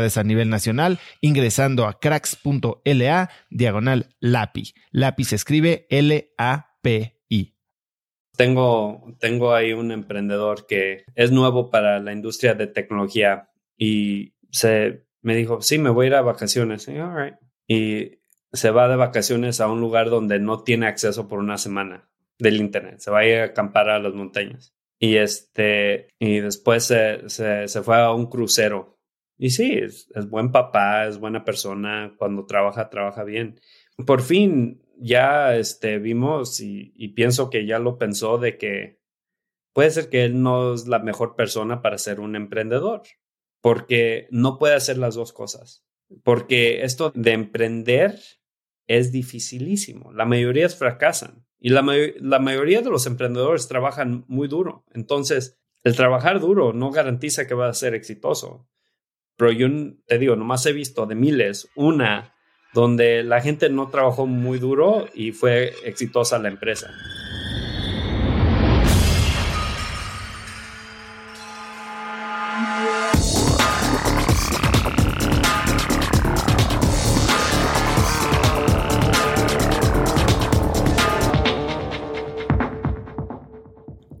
a nivel nacional ingresando a cracks.la diagonal LAPI. LAPI se escribe L-A-P-I. Tengo, tengo ahí un emprendedor que es nuevo para la industria de tecnología y se me dijo, sí, me voy a ir a vacaciones. Y, y se va de vacaciones a un lugar donde no tiene acceso por una semana del internet. Se va a ir a acampar a las montañas. Y este, y después se, se, se fue a un crucero y sí, es, buen papá, es buena persona, cuando trabaja, trabaja bien. Por fin ya este, vimos y, pienso que ya lo pensó de que puede ser que él no es la mejor persona para ser un emprendedor, porque no puede hacer las dos cosas. Porque esto de emprender es dificilísimo. La mayoría fracasan y la, la mayoría de los emprendedores trabajan muy duro. Entonces, el trabajar duro no garantiza que va a ser exitoso. Pero yo te digo, nomás he visto de miles una donde la gente no trabajó muy duro y fue exitosa la empresa.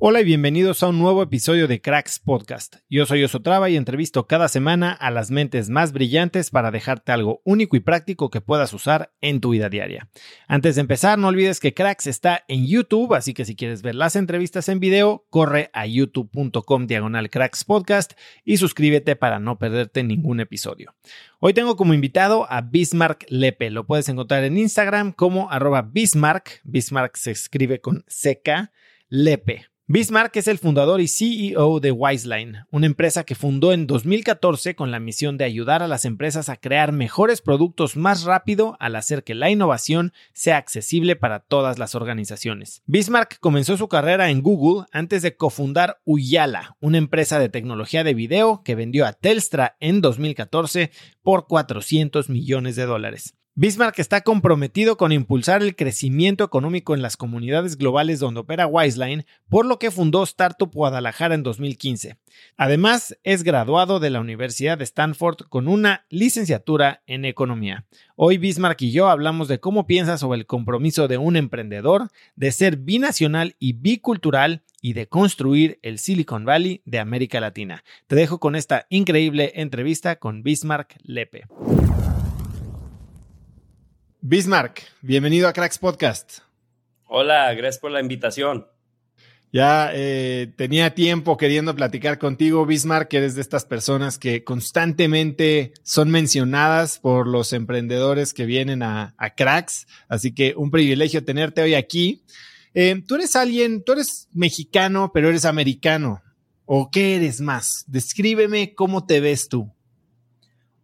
Hola y bienvenidos a un nuevo episodio de Cracks Podcast. Yo soy Osotrava y entrevisto cada semana a las mentes más brillantes para dejarte algo único y práctico que puedas usar en tu vida diaria. Antes de empezar, no olvides que Cracks está en YouTube, así que si quieres ver las entrevistas en video, corre a youtube.com diagonal Cracks Podcast y suscríbete para no perderte ningún episodio. Hoy tengo como invitado a Bismarck Lepe. Lo puedes encontrar en Instagram como arroba Bismarck. Bismarck se escribe con CK Lepe. Bismarck es el fundador y CEO de Wiseline, una empresa que fundó en 2014 con la misión de ayudar a las empresas a crear mejores productos más rápido al hacer que la innovación sea accesible para todas las organizaciones. Bismarck comenzó su carrera en Google antes de cofundar Uyala, una empresa de tecnología de video que vendió a Telstra en 2014 por 400 millones de dólares. Bismarck está comprometido con impulsar el crecimiento económico en las comunidades globales donde opera Wiseline, por lo que fundó Startup Guadalajara en 2015. Además, es graduado de la Universidad de Stanford con una licenciatura en economía. Hoy Bismarck y yo hablamos de cómo piensa sobre el compromiso de un emprendedor, de ser binacional y bicultural y de construir el Silicon Valley de América Latina. Te dejo con esta increíble entrevista con Bismarck Lepe. Bismarck, bienvenido a Cracks Podcast. Hola, gracias por la invitación. Ya eh, tenía tiempo queriendo platicar contigo, Bismarck, que eres de estas personas que constantemente son mencionadas por los emprendedores que vienen a, Cracks. Así que un privilegio tenerte hoy aquí. Eh, tú eres alguien, tú eres mexicano, pero eres americano. ¿O qué eres más? Descríbeme cómo te ves tú.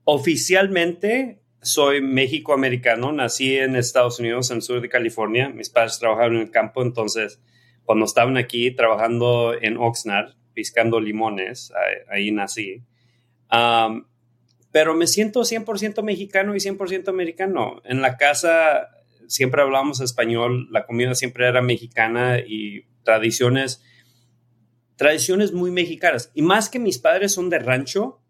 Oficialmente soy México-americano. Nací en Estados Unidos, en el sur de California. Mis padres trabajaban en el campo, entonces cuando estaban aquí trabajando en Oxnard, piscando limones, ahí, nací. pero me siento 100% mexicano y 100% americano. En la casa siempre hablábamos español, la comida siempre era mexicana y tradiciones, tradiciones muy mexicanas. Y más que mis padres son de rancho,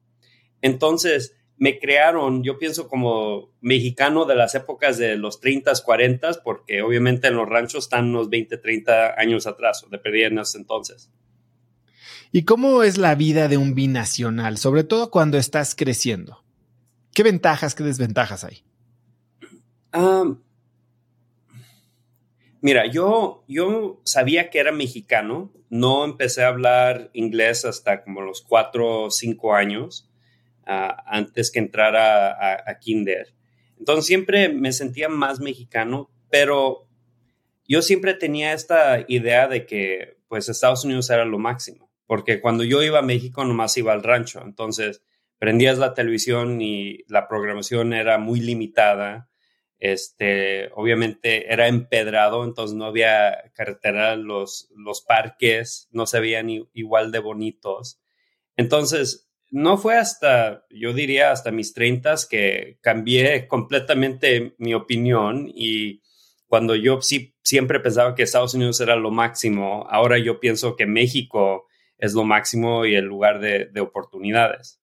entonces me crearon, yo pienso como mexicano de las épocas de los 30, 40, porque obviamente en los ranchos están unos 20, 30 años atrás, o de perdida en ese entonces. ¿Y cómo es la vida de un binacional, sobre todo cuando estás creciendo? ¿Qué ventajas, qué desventajas hay? mira, yo, yo sabía que era mexicano, no empecé a hablar inglés hasta como los 4 o 5 años antes que entrar a, Kinder. Entonces siempre me sentía más mexicano, pero yo siempre tenía esta idea de que pues Estados Unidos era lo máximo, porque cuando yo iba a México nomás iba al rancho, entonces prendías la televisión y la programación era muy limitada, este, obviamente era empedrado, entonces no había carretera, los, los parques no se veían igual de bonitos. Entonces, no fue hasta, yo diría, hasta mis treintas que cambié completamente mi opinión y cuando yo sí, siempre pensaba que Estados Unidos era lo máximo, ahora yo pienso que México es lo máximo y el lugar de, de oportunidades.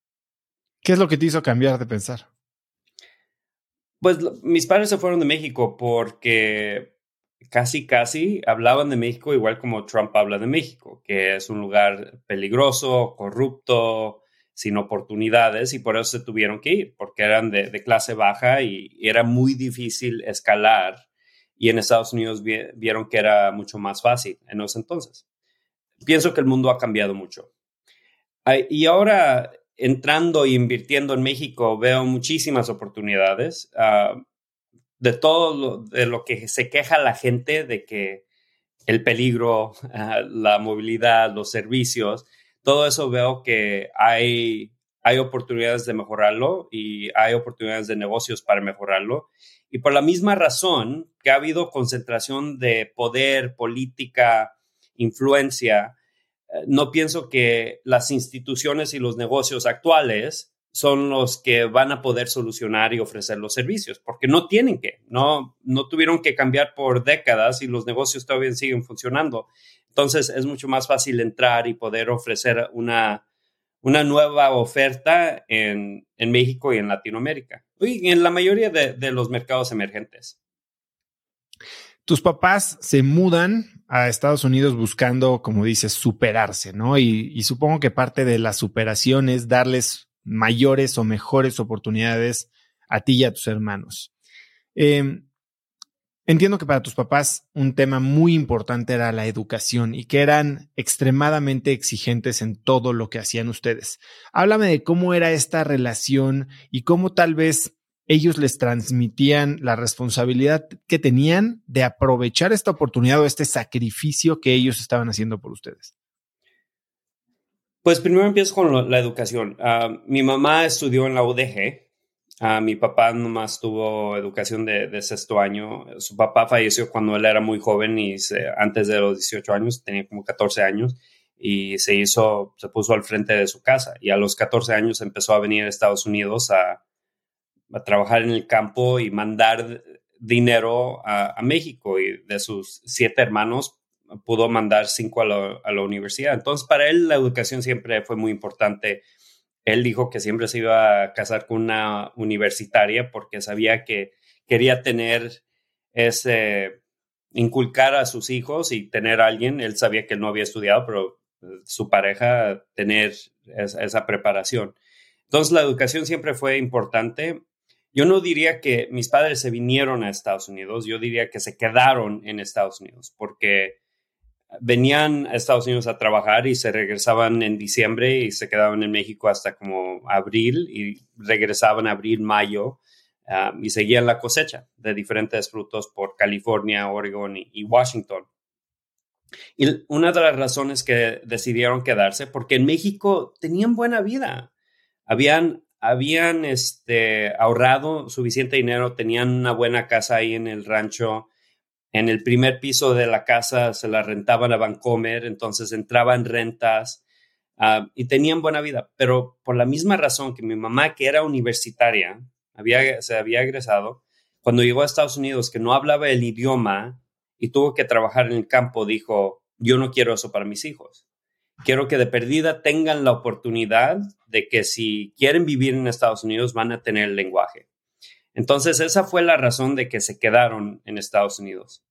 ¿Qué es lo que te hizo cambiar de pensar? Pues mis padres se fueron de México porque casi, casi hablaban de México igual como Trump habla de México, que es un lugar peligroso, corrupto, sin oportunidades y por eso se tuvieron que ir, porque eran de, clase baja y, era muy difícil escalar y en Estados Unidos vieron que era mucho más fácil en ese entonces. Pienso que el mundo ha cambiado mucho. Y ahora, entrando e invirtiendo en México, veo muchísimas oportunidades. Ah, de todo lo, de lo que se queja la gente de que el peligro, la movilidad, los servicios, todo eso veo que hay, hay oportunidades de mejorarlo y hay oportunidades de negocios para mejorarlo. Y por la misma razón que ha habido concentración de poder, política, influencia, eh, no pienso que las instituciones y los negocios actuales son los que van a poder solucionar y ofrecer los servicios, porque no tienen que, no, no tuvieron que cambiar por décadas y los negocios todavía siguen funcionando. Entonces es mucho más fácil entrar y poder ofrecer una, una nueva oferta en, México y en Latinoamérica y en la mayoría de, los mercados emergentes. Tus papás se mudan a Estados Unidos buscando, como dices, superarse, ¿no? Y, y, supongo que parte de la superación es darles mayores o mejores oportunidades a ti y a tus hermanos. Eh, Entiendo que para tus papás un tema muy importante era la educación y que eran extremadamente exigentes en todo lo que hacían ustedes. Háblame de cómo era esta relación y cómo tal vez ellos les transmitían la responsabilidad que tenían de aprovechar esta oportunidad o este sacrificio que ellos estaban haciendo por ustedes. Pues primero empiezo con la educación. Ah, mi mamá estudió en la UDG, mi papá nomás tuvo educación de, sexto año. Su papá falleció cuando él era muy joven y antes de los 18 años, tenía como 14 años y se hizo, se puso al frente de su casa y a los 14 años empezó a venir a Estados Unidos a, trabajar en el campo y mandar dinero a, México y de sus siete hermanos pudo mandar cinco a la universidad. Entonces para él la educación siempre fue muy importante él dijo que siempre se iba a casar con una universitaria porque sabía que quería tener ese, inculcar a sus hijos y tener a alguien, él sabía que él no había estudiado, pero eh, su pareja tener esa, preparación. Entonces la educación siempre fue importante. Yo no diría que mis padres se vinieron a Estados Unidos, yo diría que se quedaron en Estados Unidos porque venían a Estados Unidos a trabajar y se regresaban en diciembre y se quedaban en México hasta como abril y regresaban abril, mayo ah, y seguían la cosecha de diferentes frutos por California, Oregon y, Washington. Y una de las razones que decidieron quedarse, porque en México tenían buena vida, habían, habían este, ahorrado suficiente dinero, tenían una buena casa ahí en el rancho, en el primer piso de la casa se la rentaban a Vancomer, entonces entraban rentas ah, y tenían buena vida. Pero por la misma razón que mi mamá, que era universitaria, había, se había egresado, cuando llegó a Estados Unidos, que no hablaba el idioma y tuvo que trabajar en el campo, dijo, yo no quiero eso para mis hijos. Quiero que de perdida tengan la oportunidad de que si quieren vivir en Estados Unidos van a tener el lenguaje. Entonces, esa fue la razón de que se quedaron en Estados Unidos.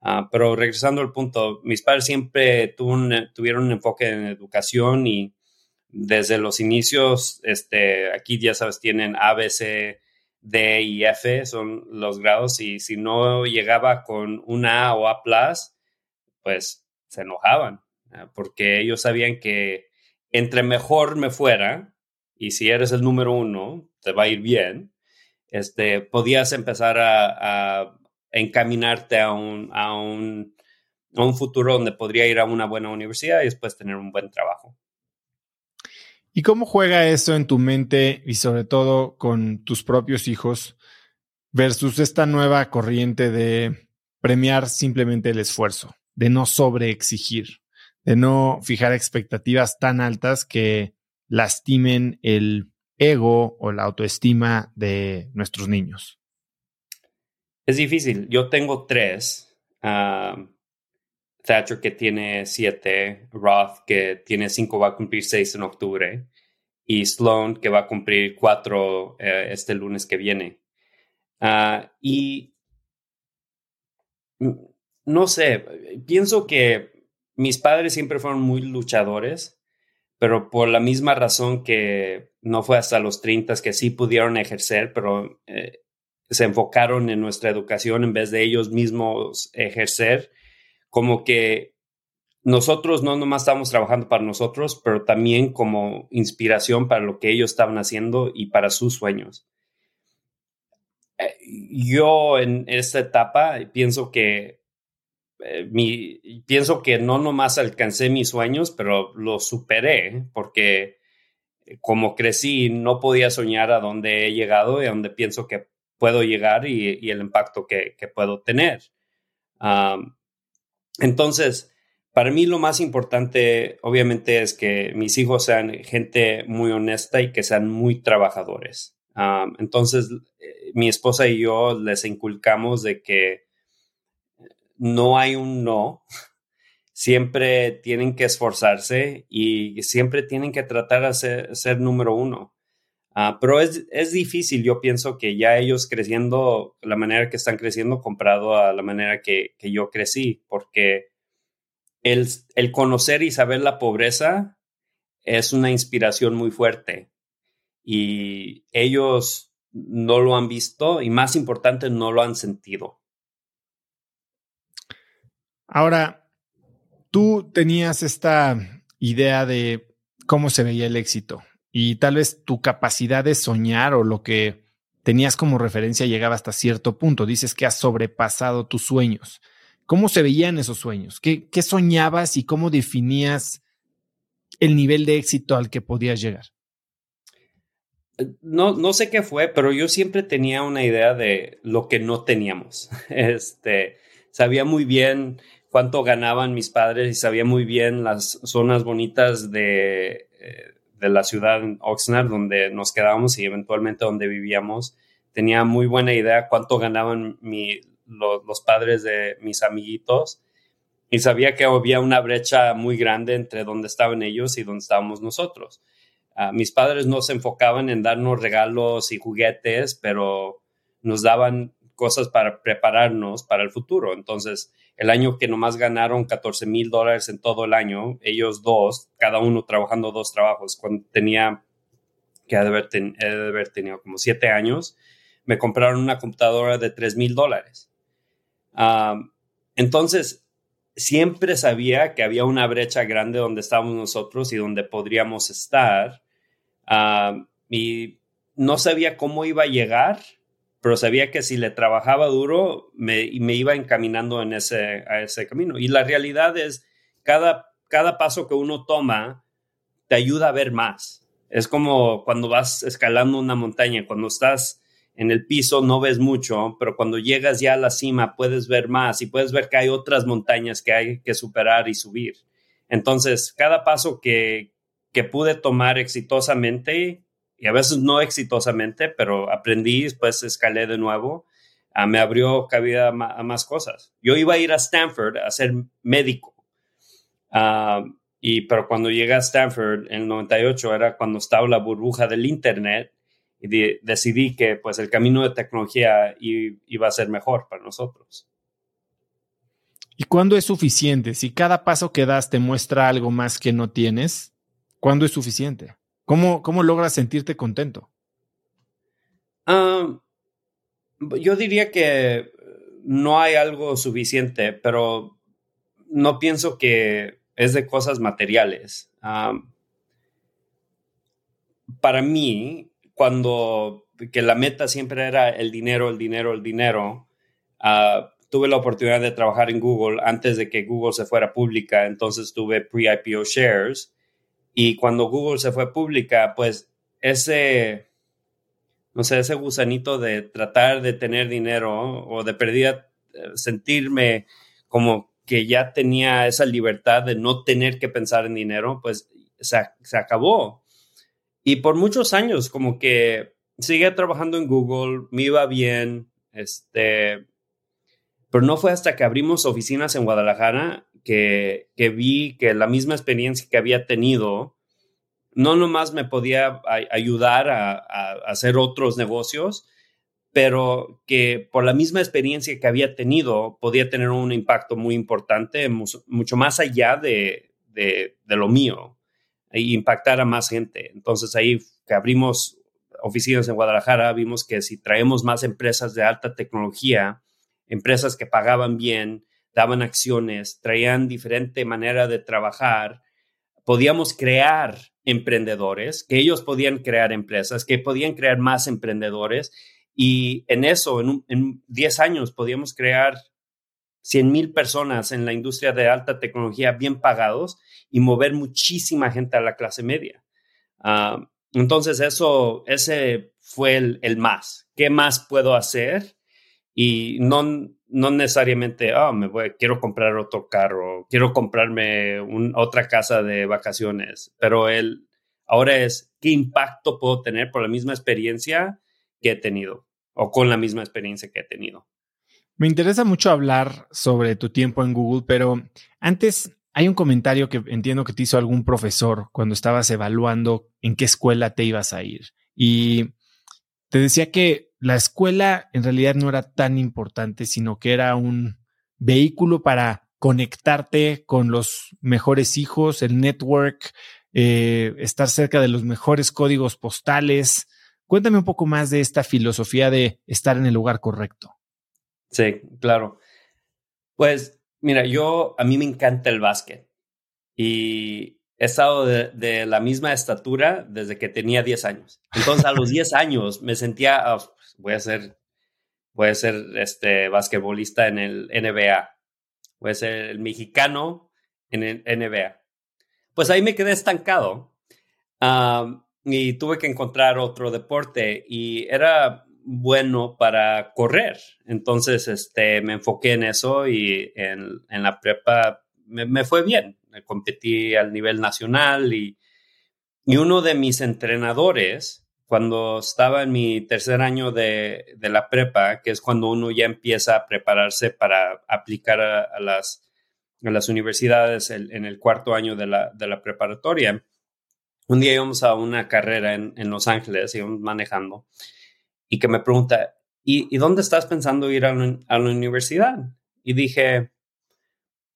Ah, pero regresando al punto, mis padres siempre tuvieron un enfoque en educación y desde los inicios, este, aquí ya sabes, tienen A, B, C, D y F, son los grados, y si no llegaba con una A o A, pues se enojaban, ah, porque ellos sabían que entre mejor me fuera, y si eres el número uno, te va a ir bien, este, podías empezar a, encaminarte a un, a, un, futuro donde podría ir a una buena universidad y después tener un buen trabajo. ¿Y cómo juega eso en tu mente y sobre todo con tus propios hijos versus esta nueva corriente de premiar simplemente el esfuerzo, de no sobreexigir, de no fijar expectativas tan altas que lastimen el ego o la autoestima de nuestros niños? Es difícil. Yo tengo tres. Thatcher que tiene siete, Roth que tiene cinco, va a cumplir seis en octubre, y Sloan que va a cumplir cuatro eh, este lunes que viene. Ah, y no sé, pienso que mis padres siempre fueron muy luchadores pero por la misma razón que no fue hasta los 30 que sí pudieron ejercer, pero eh, se enfocaron en nuestra educación en vez de ellos mismos ejercer, como que nosotros no nomás estábamos trabajando para nosotros, pero también como inspiración para lo que ellos estaban haciendo y para sus sueños. Eh, yo en esta etapa pienso que eh, mi, pienso que no nomás alcancé mis sueños, pero los superé porque eh, como crecí no podía soñar a dónde he llegado y a dónde pienso que puedo llegar y, el impacto que, puedo tener. entonces, para mí lo más importante, obviamente, es que mis hijos sean gente muy honesta y que sean muy trabajadores. entonces, eh, mi esposa y yo les inculcamos de que no hay un no. Siempre tienen que esforzarse y siempre tienen que tratar de ser, número uno. Ah, pero es, difícil, yo pienso que ya ellos creciendo, la manera que están creciendo comparado a la manera que, yo crecí, porque el, el, conocer y saber la pobreza es una inspiración muy fuerte y ellos no lo han visto y más importante, no lo han sentido. Ahora, tú tenías esta idea de cómo se veía el éxito y tal vez tu capacidad de soñar o lo que tenías como referencia llegaba hasta cierto punto. Dices que has sobrepasado tus sueños. ¿Cómo se veían esos sueños? ¿Qué, soñabas y cómo definías el nivel de éxito al que podías llegar? No, no sé qué fue, pero yo siempre tenía una idea de lo que no teníamos. Este, sabía muy bien cuánto ganaban mis padres y sabía muy bien las zonas bonitas de, eh, de la ciudad en Oxnard donde nos quedábamos y eventualmente donde vivíamos. Tenía muy buena idea cuánto ganaban los padres de mis amiguitos y sabía que había una brecha muy grande entre donde estaban ellos y donde estábamos nosotros. Ah, mis padres no se enfocaban en darnos regalos y juguetes, pero nos daban cosas para prepararnos para el futuro. Entonces, el año que nomás ganaron 14 mil dólares en todo el año, ellos dos, cada uno trabajando dos trabajos, cuando tenía que haber, tenido como siete años, me compraron una computadora de 3 mil dólares. entonces, siempre sabía que había una brecha grande donde estábamos nosotros y donde podríamos estar. Y no sabía cómo iba a llegar, pero sabía que si le trabajaba duro, me, iba encaminando en ese, a ese camino. Y la realidad es, cada, cada paso que uno toma te ayuda a ver más. Es como cuando vas escalando una montaña, cuando estás en el piso no ves mucho, pero cuando llegas ya a la cima puedes ver más y puedes ver que hay otras montañas que hay que superar y subir. Entonces, cada paso que, que pude tomar exitosamente, y a veces no exitosamente, pero aprendí, después escalé de nuevo, ah, me abrió cabida a, más cosas. Yo iba a ir a Stanford a ser médico, ah, y, pero cuando llegué a Stanford en el 98 era cuando estaba la burbuja del Internet y decidí que pues el camino de tecnología iba a ser mejor para nosotros. ¿Y cuándo es suficiente? Si cada paso que das te muestra algo más que no tienes, ¿cuándo es suficiente? ¿Cómo, cómo logras sentirte contento? Ah, yo diría que no hay algo suficiente, pero no pienso que es de cosas materiales. Ah, para mí, cuando que la meta siempre era el dinero, el dinero, el dinero, ah, tuve la oportunidad de trabajar en Google antes de que Google se fuera pública, entonces tuve pre-IPO shares y cuando Google se fue pública, pues ese, no sé, ese gusanito de tratar de tener dinero o de perder, eh, sentirme como que ya tenía esa libertad de no tener que pensar en dinero, pues se, acabó. Y por muchos años, como que seguía trabajando en Google, me iba bien, este, pero no fue hasta que abrimos oficinas en Guadalajara que, vi que la misma experiencia que había tenido, no nomás me podía ayudar a, a, hacer otros negocios, pero que por la misma experiencia que había tenido podía tener un impacto muy importante, mucho, más allá de, de, de lo mío e impactar a más gente. Entonces ahí que abrimos oficinas en Guadalajara, vimos que si traemos más empresas de alta tecnología, empresas que pagaban bien, daban acciones, traían diferente manera de trabajar, podíamos crear emprendedores, que ellos podían crear empresas, que podían crear más emprendedores. Y en eso, en, 10 años, podíamos crear 100 mil personas en la industria de alta tecnología bien pagados y mover muchísima gente a la clase media. Ah, entonces, eso, ese fue el, más. ¿Qué más puedo hacer? Y no, no necesariamente, oh, me voy, quiero comprar otro carro, quiero comprarme otra casa de vacaciones, pero el, ahora es, ¿qué impacto puedo tener por la misma experiencia que he tenido o con la misma experiencia que he tenido? Me interesa mucho hablar sobre tu tiempo en Google, pero antes hay un comentario que entiendo que te hizo algún profesor cuando estabas evaluando en qué escuela te ibas a ir. Y te decía que la escuela en realidad no era tan importante, sino que era un vehículo para conectarte con los mejores hijos, el network, eh, estar cerca de los mejores códigos postales. Cuéntame un poco más de esta filosofía de estar en el lugar correcto. Sí, claro. Pues Mira, yo, a mí me encanta el básquet y he estado de, la misma estatura desde que tenía 10 años. Entonces, a los 10 años me sentía, ah, voy a ser, voy a ser este basquetbolista en el NBA. Voy a ser el mexicano en el NBA. Pues ahí me quedé estancado y tuve que encontrar otro deporte y era bueno para correr. Entonces, este, me enfoqué en eso y en, la prepa me, fue bien. Competí al nivel nacional y, y, uno de mis entrenadores, cuando estaba en mi tercer año de, la prepa, que es cuando uno ya empieza a prepararse para aplicar a, las, las universidades en el cuarto año de la, de la preparatoria, un día íbamos a una carrera en, en Los Ángeles, íbamos manejando y que me pregunta, ¿y, dónde estás pensando ir a la, universidad? Y dije,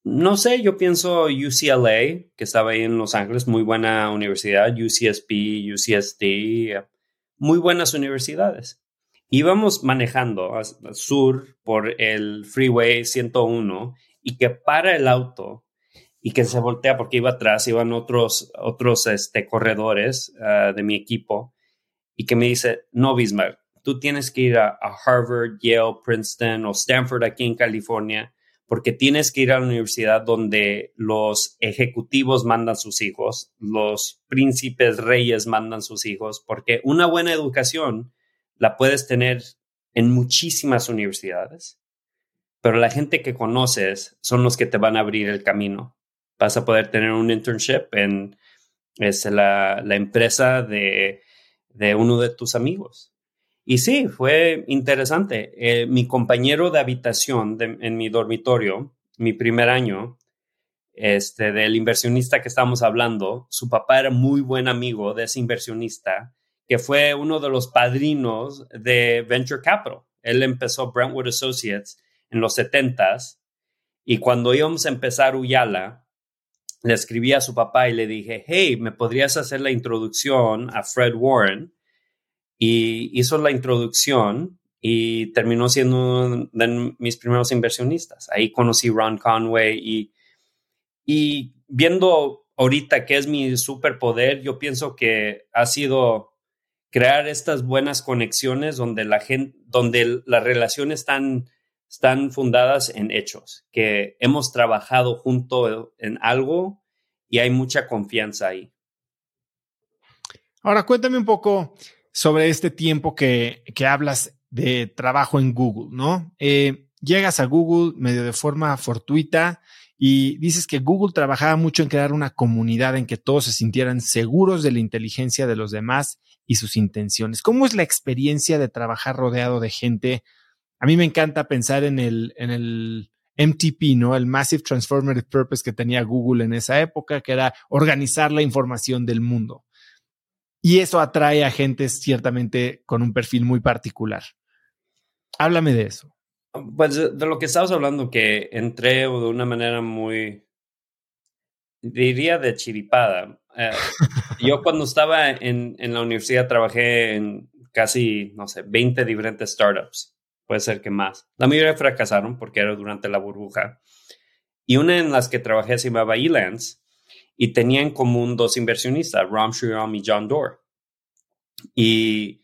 no sé, yo pienso UCLA, que estaba ahí en Los Ángeles, muy buena universidad, UCSP, UCSD, muy buenas universidades. Íbamos manejando al sur por el Freeway 101 y que para el auto y que se voltea porque iba atrás, iban otros, otros este, corredores ah, de mi equipo y que me dice, no, Bismarck, tú tienes que ir a, Harvard, Yale, Princeton o Stanford aquí en California porque tienes que ir a la universidad donde los ejecutivos mandan sus hijos, los príncipes reyes mandan sus hijos, porque una buena educación la puedes tener en muchísimas universidades, pero la gente que conoces son los que te van a abrir el camino. Vas a poder tener un internship en es la, empresa de, de uno de tus amigos y sí, fue interesante. Eh, mi compañero de habitación en mi dormitorio, mi primer año, este, del inversionista que estamos hablando, su papá era muy buen amigo de ese inversionista, que fue uno de los padrinos de Venture Capital. Él empezó Brentwood Associates en los 70s y cuando íbamos a empezar Uyala, le escribí a su papá y le dije, hey, ¿me podrías hacer la introducción a Fred Warren? Y hizo la introducción y terminó siendo uno de mis primeros inversionistas. Ahí conocí Ron Conway y, y viendo ahorita qué es mi superpoder, yo pienso que ha sido crear estas buenas conexiones donde la gente, donde las relaciones están, están fundadas en hechos, que hemos trabajado junto en algo y hay mucha confianza ahí. Ahora cuéntame un poco, sobre este tiempo que, hablas de trabajo en Google, ¿no? Eh, llegas a Google medio de forma fortuita y dices que Google trabajaba mucho en crear una comunidad en que todos se sintieran seguros de la inteligencia de los demás y sus intenciones. ¿Cómo es la experiencia de trabajar rodeado de gente? A mí me encanta pensar en el, en el MTP, ¿no? El Massive Transformative Purpose que tenía Google en esa época, que era organizar la información del mundo. Y eso atrae a gente ciertamente con un perfil muy particular. Háblame de eso. Pues de, lo que estabas hablando, que entré de una manera muy, diría de chiripada. Eh, yo cuando estaba en, en, la universidad trabajé en casi, no sé, 20 diferentes startups. Puede ser que más. La mayoría fracasaron porque era durante la burbuja. Y una en las que trabajé se llamaba Elance y tenía en común dos inversionistas, Ram Shriram y John Doerr. Y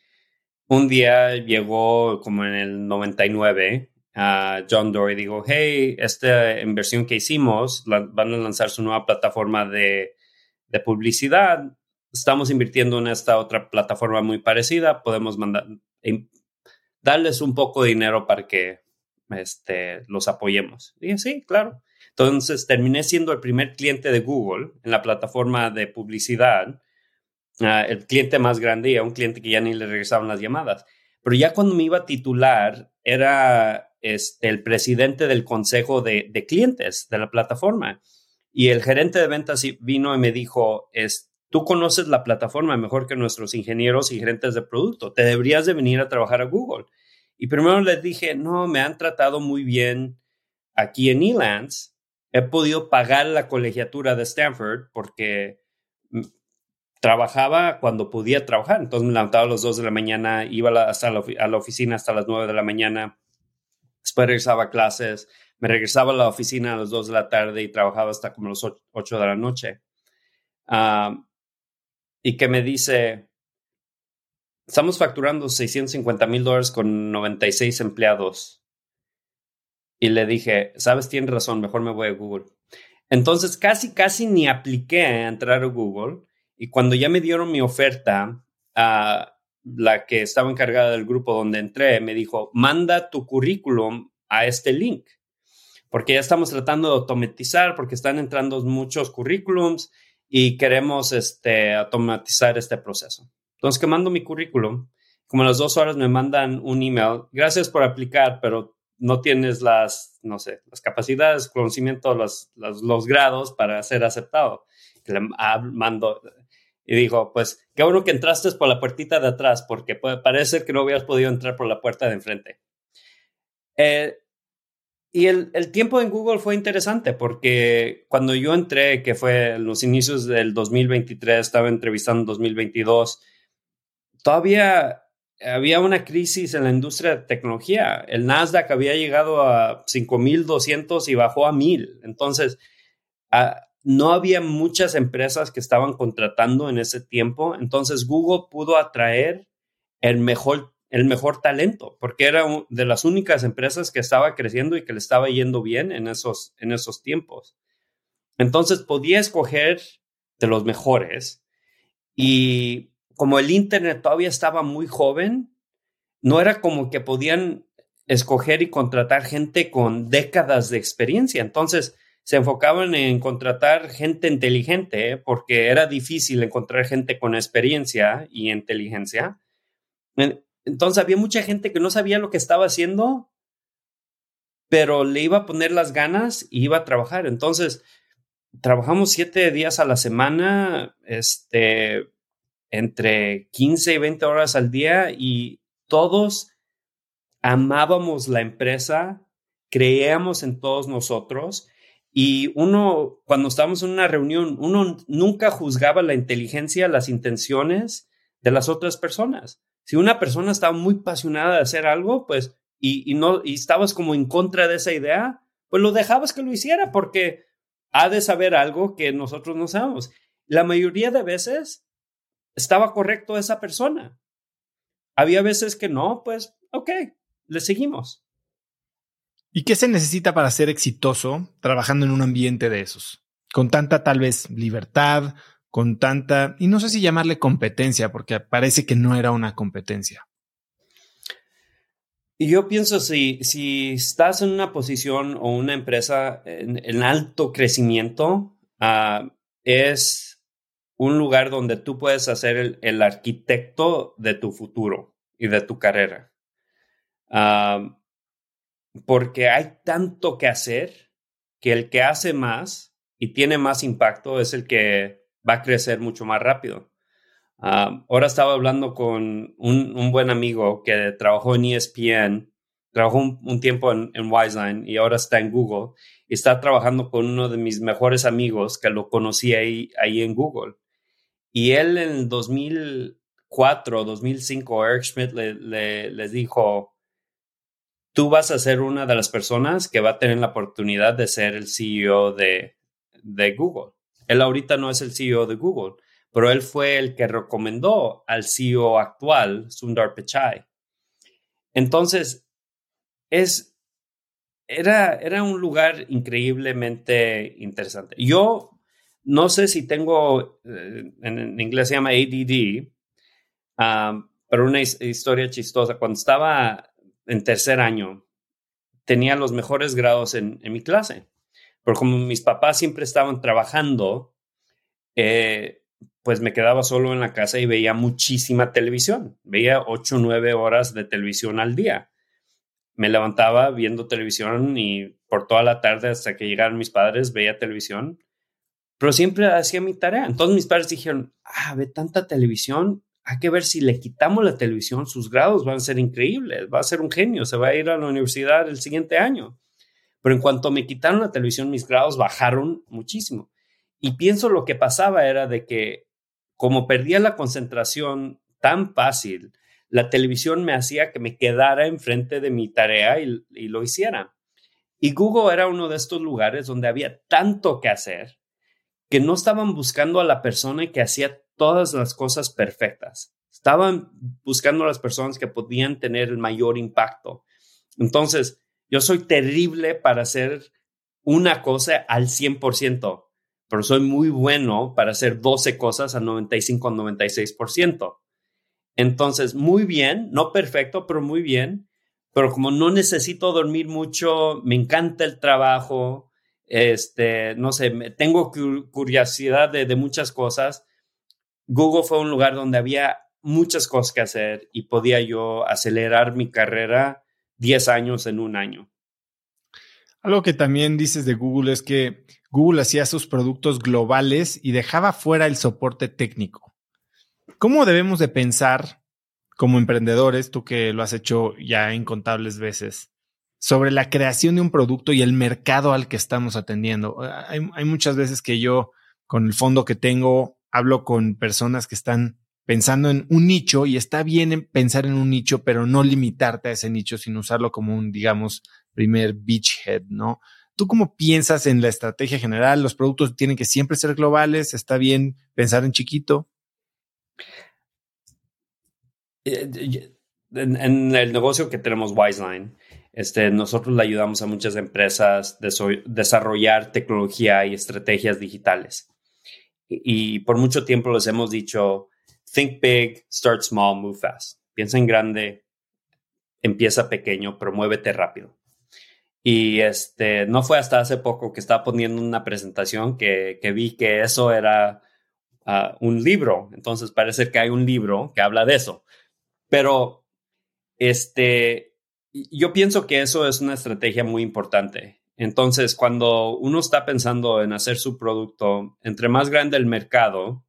un día llegó como en el 99 a John Doerr y dijo, hey, esta inversión que hicimos, van a lanzar su nueva plataforma de, de publicidad, estamos invirtiendo en esta otra plataforma muy parecida, podemos mandar, darles un poco de dinero para que este, los apoyemos. Y dije, sí, claro. Entonces terminé siendo el primer cliente de Google en la plataforma de publicidad, ah, el cliente más grande y un cliente que ya ni le regresaban las llamadas. Pero ya cuando me iba a titular, era el presidente del consejo de, clientes de la plataforma. Y el gerente de ventas vino y me dijo, es, tú conoces la plataforma mejor que nuestros ingenieros y gerentes de producto, te deberías de venir a trabajar a Google. Y primero les dije, no, me han tratado muy bien aquí en Elance he podido pagar la colegiatura de Stanford porque mm, trabajaba cuando podía trabajar. Entonces me levantaba a las 2 de la mañana, iba a la, a la oficina hasta las 9 de la mañana, después regresaba a clases, me regresaba a la oficina a las 2 de la tarde y trabajaba hasta como las 8 de la noche. Ah, y que me dice, estamos facturando 650 mil dólares con 96 empleados y le dije, sabes, tienes razón, mejor me voy a Google. Entonces casi, casi ni apliqué a entrar a Google y cuando ya me dieron mi oferta, a la que estaba encargada del grupo donde entré, me dijo, manda tu currículum a este link, porque ya estamos tratando de automatizar, porque están entrando muchos currículums y queremos este, automatizar este proceso. Entonces, que mando mi currículum, como a las dos horas me mandan un email, gracias por aplicar, pero no tienes las, no sé, las capacidades, conocimiento, los, los, grados para ser aceptado. Le mando y dijo, pues qué bueno que entraste por la puertita de atrás, porque puede, parece que no hubieras podido entrar por la puerta de enfrente. Eh, y el, el, tiempo en Google fue interesante porque cuando yo entré, que fue en los inicios del 2023, estaba entrevistando en 2022, todavía había una crisis en la industria de tecnología. El Nasdaq había llegado a 5200 y bajó a 1000. Entonces, ah, no había muchas empresas que estaban contratando en ese tiempo. Entonces, Google pudo atraer el mejor, el mejor talento, porque era de las únicas empresas que estaba creciendo y que le estaba yendo bien en esos, en esos tiempos. Entonces, podía escoger de los mejores y como el Internet todavía estaba muy joven, no era como que podían escoger y contratar gente con décadas de experiencia. Entonces, se enfocaban en contratar gente inteligente, ¿eh? porque era difícil encontrar gente con experiencia y inteligencia. Entonces, había mucha gente que no sabía lo que estaba haciendo, pero le iba a poner las ganas y iba a trabajar. Entonces, trabajamos siete días a la semana, este, entre 15 y 20 horas al día y todos amábamos la empresa, creíamos en todos nosotros y uno, cuando estábamos en una reunión, uno nunca juzgaba la inteligencia, las intenciones de las otras personas. Si una persona estaba muy apasionada de hacer algo, pues, y, y no, y estabas como en contra de esa idea, pues lo dejabas que lo hiciera porque ha de saber algo que nosotros no sabemos. La mayoría de veces estaba correcto esa persona. Había veces que no, pues, ok, le seguimos. ¿Y qué se necesita para ser exitoso trabajando en un ambiente de esos? Con tanta tal vez libertad, con tanta, y no sé si llamarle competencia, porque parece que no era una competencia. Y yo pienso, si, si estás en una posición o una empresa en, alto crecimiento, uh, es un lugar donde tú puedes hacer el, arquitecto de tu futuro y de tu carrera. porque hay tanto que hacer que el que hace más y tiene más impacto es el que va a crecer mucho más rápido. ahora estaba hablando con un, buen amigo que trabajó en ESPN, trabajó un, tiempo en, en, Wiseline y ahora está en Google y está trabajando con uno de mis mejores amigos que lo conocí ahí, ahí en Google. Y él en el 2004, 2005, Eric Schmidt le, les dijo, tú vas a ser una de las personas que va a tener la oportunidad de ser el CEO de, de Google. Él ahorita no es el CEO de Google, pero él fue el que recomendó al CEO actual, Sundar Pichai. Entonces, es, era, era un lugar increíblemente interesante. Yo no sé si tengo, eh, en, inglés se llama ADD, um, pero una historia chistosa. Cuando estaba en tercer año, tenía los mejores grados en, mi clase. Pero como mis papás siempre estaban trabajando, eh, pues me quedaba solo en la casa y veía muchísima televisión. Veía ocho o nueve horas de televisión al día. Me levantaba viendo televisión y por toda la tarde hasta que llegaron mis padres veía televisión pero siempre hacía mi tarea. Entonces mis padres dijeron, ah, ve tanta televisión, hay que ver si le quitamos la televisión, sus grados van a ser increíbles, va a ser un genio, se va a ir a la universidad el siguiente año. Pero en cuanto me quitaron la televisión, mis grados bajaron muchísimo. Y pienso lo que pasaba era de que como perdía la concentración tan fácil, la televisión me hacía que me quedara enfrente de mi tarea y, y lo hiciera. Y Google era uno de estos lugares donde había tanto que hacer que no estaban buscando a la persona que hacía todas las cosas perfectas. Estaban buscando a las personas que podían tener el mayor impacto. Entonces, yo soy terrible para hacer una cosa al 100%, pero soy muy bueno para hacer 12 cosas al 95 96%. Entonces, muy bien, no perfecto, pero muy bien. Pero como no necesito dormir mucho, me encanta el trabajo, este, no sé, tengo curiosidad de, muchas cosas. Google fue un lugar donde había muchas cosas que hacer y podía yo acelerar mi carrera 10 años en un año. Algo que también dices de Google es que Google hacía sus productos globales y dejaba fuera el soporte técnico. ¿Cómo debemos de pensar como emprendedores, tú que lo has hecho ya incontables veces, sobre la creación de un producto y el mercado al que estamos atendiendo. Hay, muchas veces que yo, con el fondo que tengo, hablo con personas que están pensando en un nicho y está bien pensar en un nicho, pero no limitarte a ese nicho, sino usarlo como un, digamos, primer beachhead, ¿no? ¿Tú cómo piensas en la estrategia general? ¿Los productos tienen que siempre ser globales? ¿Está bien pensar en chiquito? Eh, en, el negocio que tenemos Wiseline, este, nosotros le ayudamos a muchas empresas a desarrollar tecnología y estrategias digitales. Y, por mucho tiempo les hemos dicho, think big, start small, move fast. Piensa en grande, empieza pequeño, pero muévete rápido. Y este, no fue hasta hace poco que estaba poniendo una presentación que, vi que eso era ah, un libro. Entonces parece que hay un libro que habla de eso. Pero este, yo pienso que eso es una estrategia muy importante. Entonces, cuando uno está pensando en hacer su producto, entre más grande el mercado,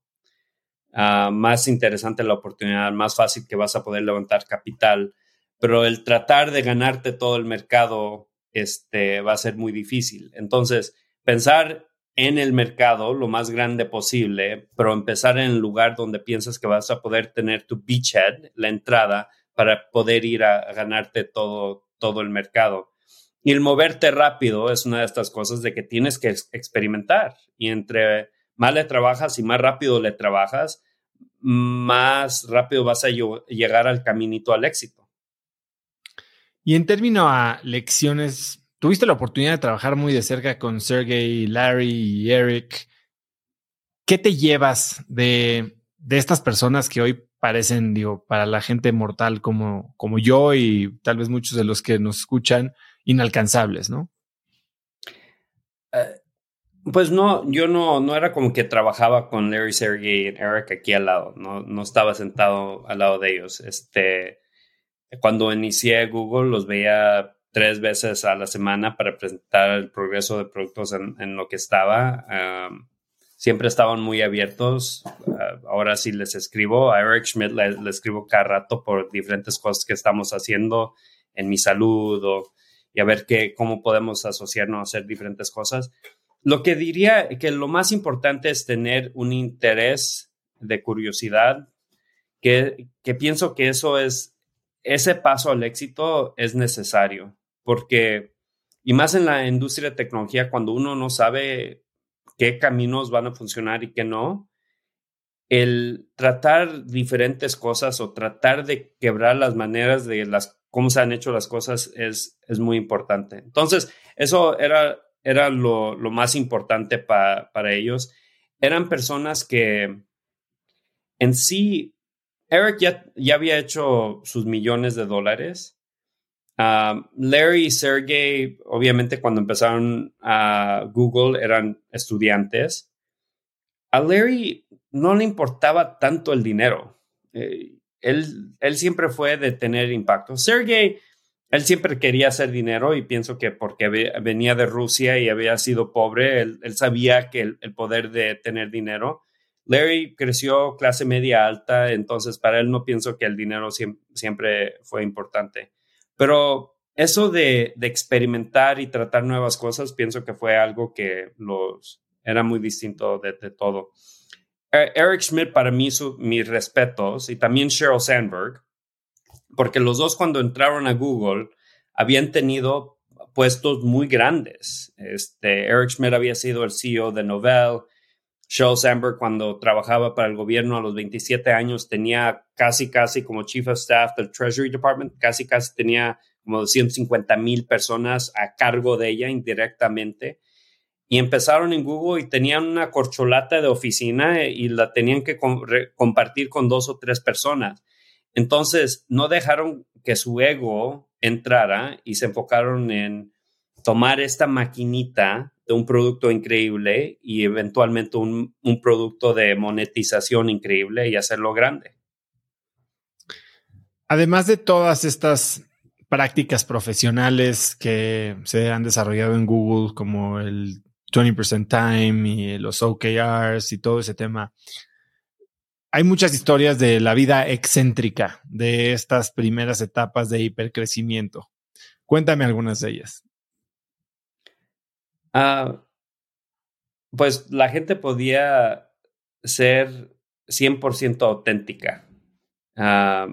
ah, más interesante la oportunidad, más fácil que vas a poder levantar capital. Pero el tratar de ganarte todo el mercado este, va a ser muy difícil. Entonces, pensar en el mercado lo más grande posible, pero empezar en el lugar donde piensas que vas a poder tener tu beachhead, la entrada, para poder ir a, ganarte todo, todo el mercado. Y el moverte rápido es una de estas cosas de que tienes que experimentar. Y entre más le trabajas y más rápido le trabajas, más rápido vas a llegar al caminito al éxito. Y en términos a lecciones, tuviste la oportunidad de trabajar muy de cerca con Sergey, Larry y Eric. ¿Qué te llevas de, de estas personas que hoy parecen, digo, para la gente mortal como, como yo y tal vez muchos de los que nos escuchan, inalcanzables, ¿no? Eh, pues no, yo no, no era como que trabajaba con Larry, Sergey y Eric aquí al lado, no, no estaba sentado al lado de ellos. Este, cuando inicié Google los veía tres veces a la semana para presentar el progreso de productos en, lo que estaba siempre estaban muy abiertos. Ah, ahora sí les escribo. A Eric Schmidt le, escribo cada rato por diferentes cosas que estamos haciendo en mi salud y a ver qué, cómo podemos asociarnos a hacer diferentes cosas. Lo que diría que lo más importante es tener un interés de curiosidad, que, que pienso que eso es, ese paso al éxito es necesario, porque, y más en la industria de tecnología, cuando uno no sabe qué caminos van a funcionar y qué no, el tratar diferentes cosas o tratar de quebrar las maneras de las cómo se han hecho las cosas es, es muy importante. Entonces, eso era, era lo, más importante para ellos. Eran personas que en sí, Eric ya, ya había hecho sus millones de dólares Ah, Larry y Sergey, obviamente, cuando empezaron a Google eran estudiantes. A Larry no le importaba tanto el dinero. Eh, él, él siempre fue de tener impacto. Sergey, él siempre quería hacer dinero y pienso que porque venía de Rusia y había sido pobre, él, sabía que el, poder de tener dinero. Larry creció clase media alta, entonces para él no pienso que el dinero siempre fue importante. Pero eso de, experimentar y tratar nuevas cosas, pienso que fue algo que los era muy distinto de, todo. E, Eric Schmidt, para mí, mis respetos, y también Sheryl Sandberg, porque los dos cuando entraron a Google habían tenido puestos muy grandes. Este, Eric Schmidt había sido el CEO de Novell, Sheryl Sandberg, cuando trabajaba para el gobierno a los 27 años, tenía casi, casi como Chief of Staff del Treasury Department, casi, casi tenía como 250 mil personas a cargo de ella indirectamente. Y empezaron en Google y tenían una corcholata de oficina y la tenían que compartir con dos o tres personas. Entonces, no dejaron que su ego entrara y se enfocaron en tomar esta maquinita de un producto increíble y eventualmente un, producto de monetización increíble y hacerlo grande. Además de todas estas prácticas profesionales que se han desarrollado en Google, como el 20% Time y los OKRs y todo ese tema, hay muchas historias de la vida excéntrica de estas primeras etapas de hipercrecimiento. Cuéntame algunas de ellas. Ah, pues la gente podía ser 100% auténtica. Ah,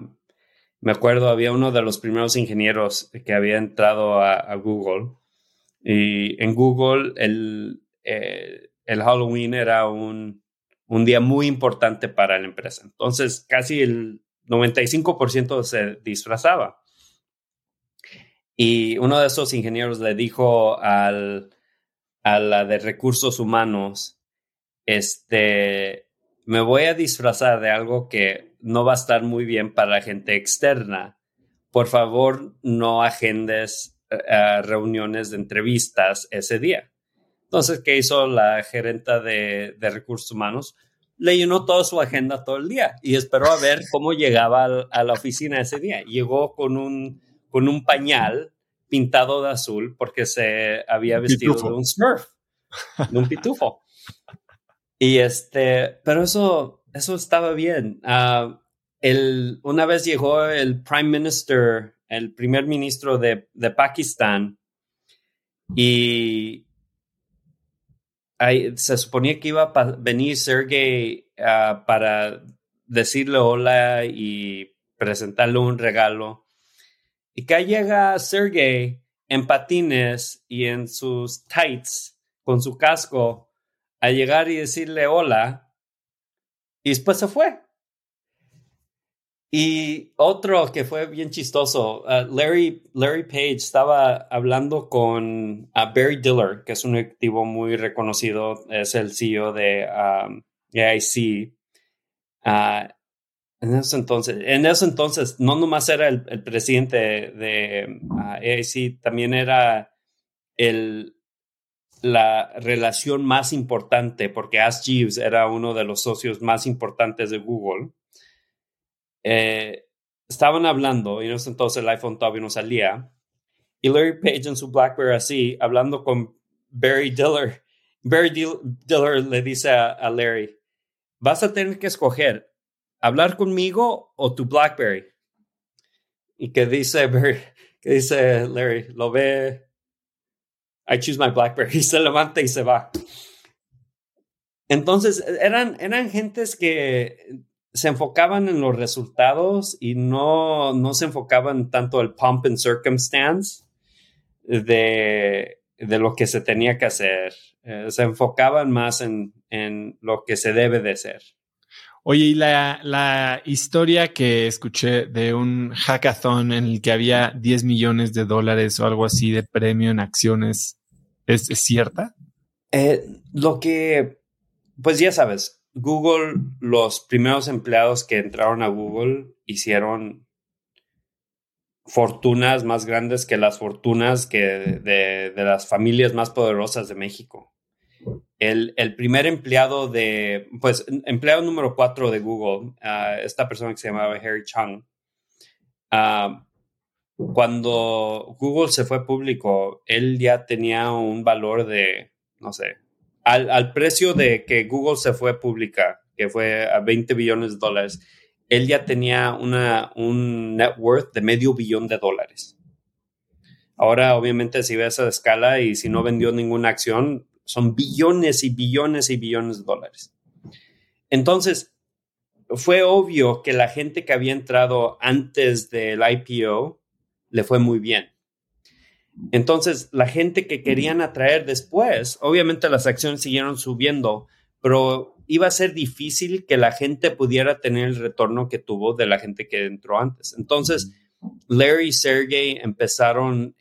me acuerdo, había uno de los primeros ingenieros que había entrado a, Google y en Google el, eh, el Halloween era un, un, día muy importante para la empresa. Entonces, casi el 95% se disfrazaba. Y uno de esos ingenieros le dijo al, a la de recursos humanos, este, me voy a disfrazar de algo que no va a estar muy bien para la gente externa. Por favor, no agendes eh, reuniones de entrevistas ese día. Entonces, ¿qué hizo la gerenta de, recursos humanos? Le llenó toda su agenda todo el día y esperó a ver cómo llegaba a la oficina ese día. Llegó con un, con un pañal pintado de azul porque se había vestido de un smurf, de un pitufo. Y este, pero eso, eso estaba bien. Uh, el, una vez llegó el Prime Minister, el primer ministro de, de Pakistán, y se suponía que iba a venir Sergey uh, para decirle hola y presentarle un regalo. Y que llega Sergey en patines y en sus tights con su casco a llegar y decirle hola y después se fue. Y otro que fue bien chistoso, uh, Larry, Larry Page estaba hablando con uh, Barry Diller, que es un activo muy reconocido, es el CEO de AIC. Uh, en ese entonces, en ese entonces, no nomás era el, presidente de AIC, también era el, la relación más importante, porque Ask Jeeves era uno de los socios más importantes de Google, eh, estaban hablando, y entonces el iPhone todavía no salía, y Larry Page en su BlackBerry así, hablando con Barry Diller. Barry Diller le dice a, Larry, vas a tener que escoger hablar conmigo o tu BlackBerry. Y que dice que Larry, lo ve I choose my BlackBerry, se levanta y se va. Entonces, eran, eran gentes que se enfocaban en los resultados y no, no se enfocaban tanto el pump and circumstance de, de lo que se tenía que hacer. Eh, se enfocaban más en, en, lo que se debe de hacer. Oye, y la, la, historia que escuché de un hackathon en el que había 10 millones de dólares o algo así de premio en acciones, ¿es, cierta? Eh, lo que, pues ya sabes, Google, los primeros empleados que entraron a Google hicieron fortunas más grandes que las fortunas que de, de las familias más poderosas de México el, primer empleado de, pues, empleado número cuatro de Google, esta persona que se llamaba Harry Chung, cuando Google se fue público, él ya tenía un valor de, no sé, al, precio de que Google se fue pública, que fue a 20 billones de dólares, él ya tenía una, un net worth de medio billón de dólares. Ahora, obviamente, si ves esa escala y si no vendió ninguna acción, son billones y billones y billones de dólares. Entonces, fue obvio que la gente que había entrado antes del IPO le fue muy bien. Entonces, la gente que querían atraer después, obviamente las acciones siguieron subiendo, pero iba a ser difícil que la gente pudiera tener el retorno que tuvo de la gente que entró antes. Entonces, Larry y Sergey empezaron,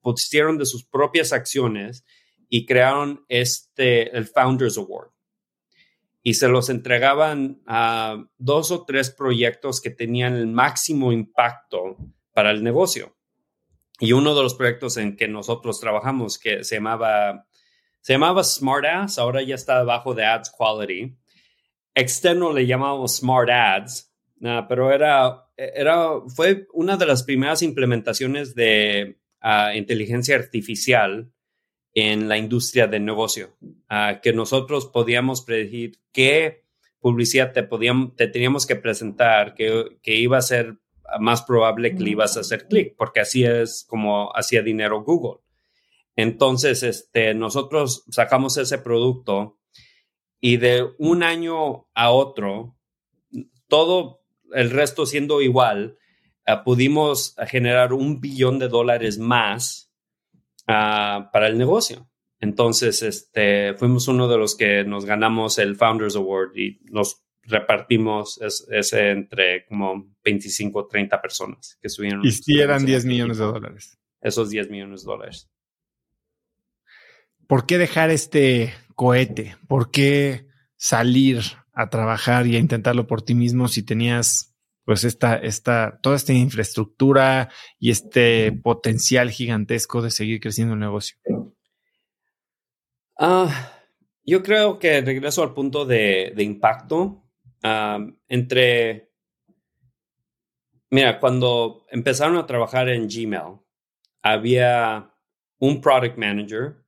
pusieron de sus propias acciones y crearon este, el Founders Award. Y se los entregaban a dos o tres proyectos que tenían el máximo impacto para el negocio. Y uno de los proyectos en que nosotros trabajamos, que se llamaba, se llamaba Smart Ads, ahora ya está debajo de Ads Quality. Externo le llamamos Smart Ads, pero era, era, fue una de las primeras implementaciones de ah, inteligencia artificial en la industria del negocio, que nosotros podíamos predecir qué publicidad te, podíamos, te teníamos que presentar, que, que iba a ser más probable que le ibas a hacer clic, porque así es como hacía dinero Google. Entonces, este, nosotros sacamos ese producto y de un año a otro todo el resto siendo igual, ah, pudimos generar un billón de dólares más ah, para el negocio. Entonces, este, fuimos uno de los que nos ganamos el Founders Award y nos repartimos ese entre como 25 o 30 personas que estuvieron. Y si eran 10 millones de dólares. Esos 10 millones de dólares. ¿Por qué dejar este cohete? ¿Por qué salir a trabajar y a intentarlo por ti mismo si tenías pues esta, esta, toda esta infraestructura y este potencial gigantesco de seguir creciendo el negocio? Ah, yo creo que regreso al punto de, impacto. Ah, entre, mira, cuando empezaron a trabajar en Gmail, había un product manager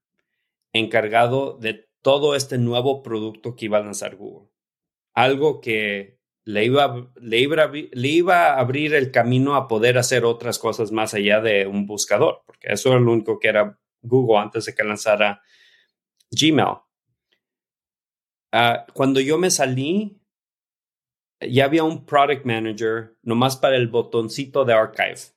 encargado de todo este nuevo producto que iba a lanzar Google. Algo que le iba, le, iba, le iba a abrir el camino a poder hacer otras cosas más allá de un buscador, porque eso era lo único que era Google antes de que lanzara Gmail. Ah, cuando yo me salí, ya había un product manager nomás para el botoncito de archive.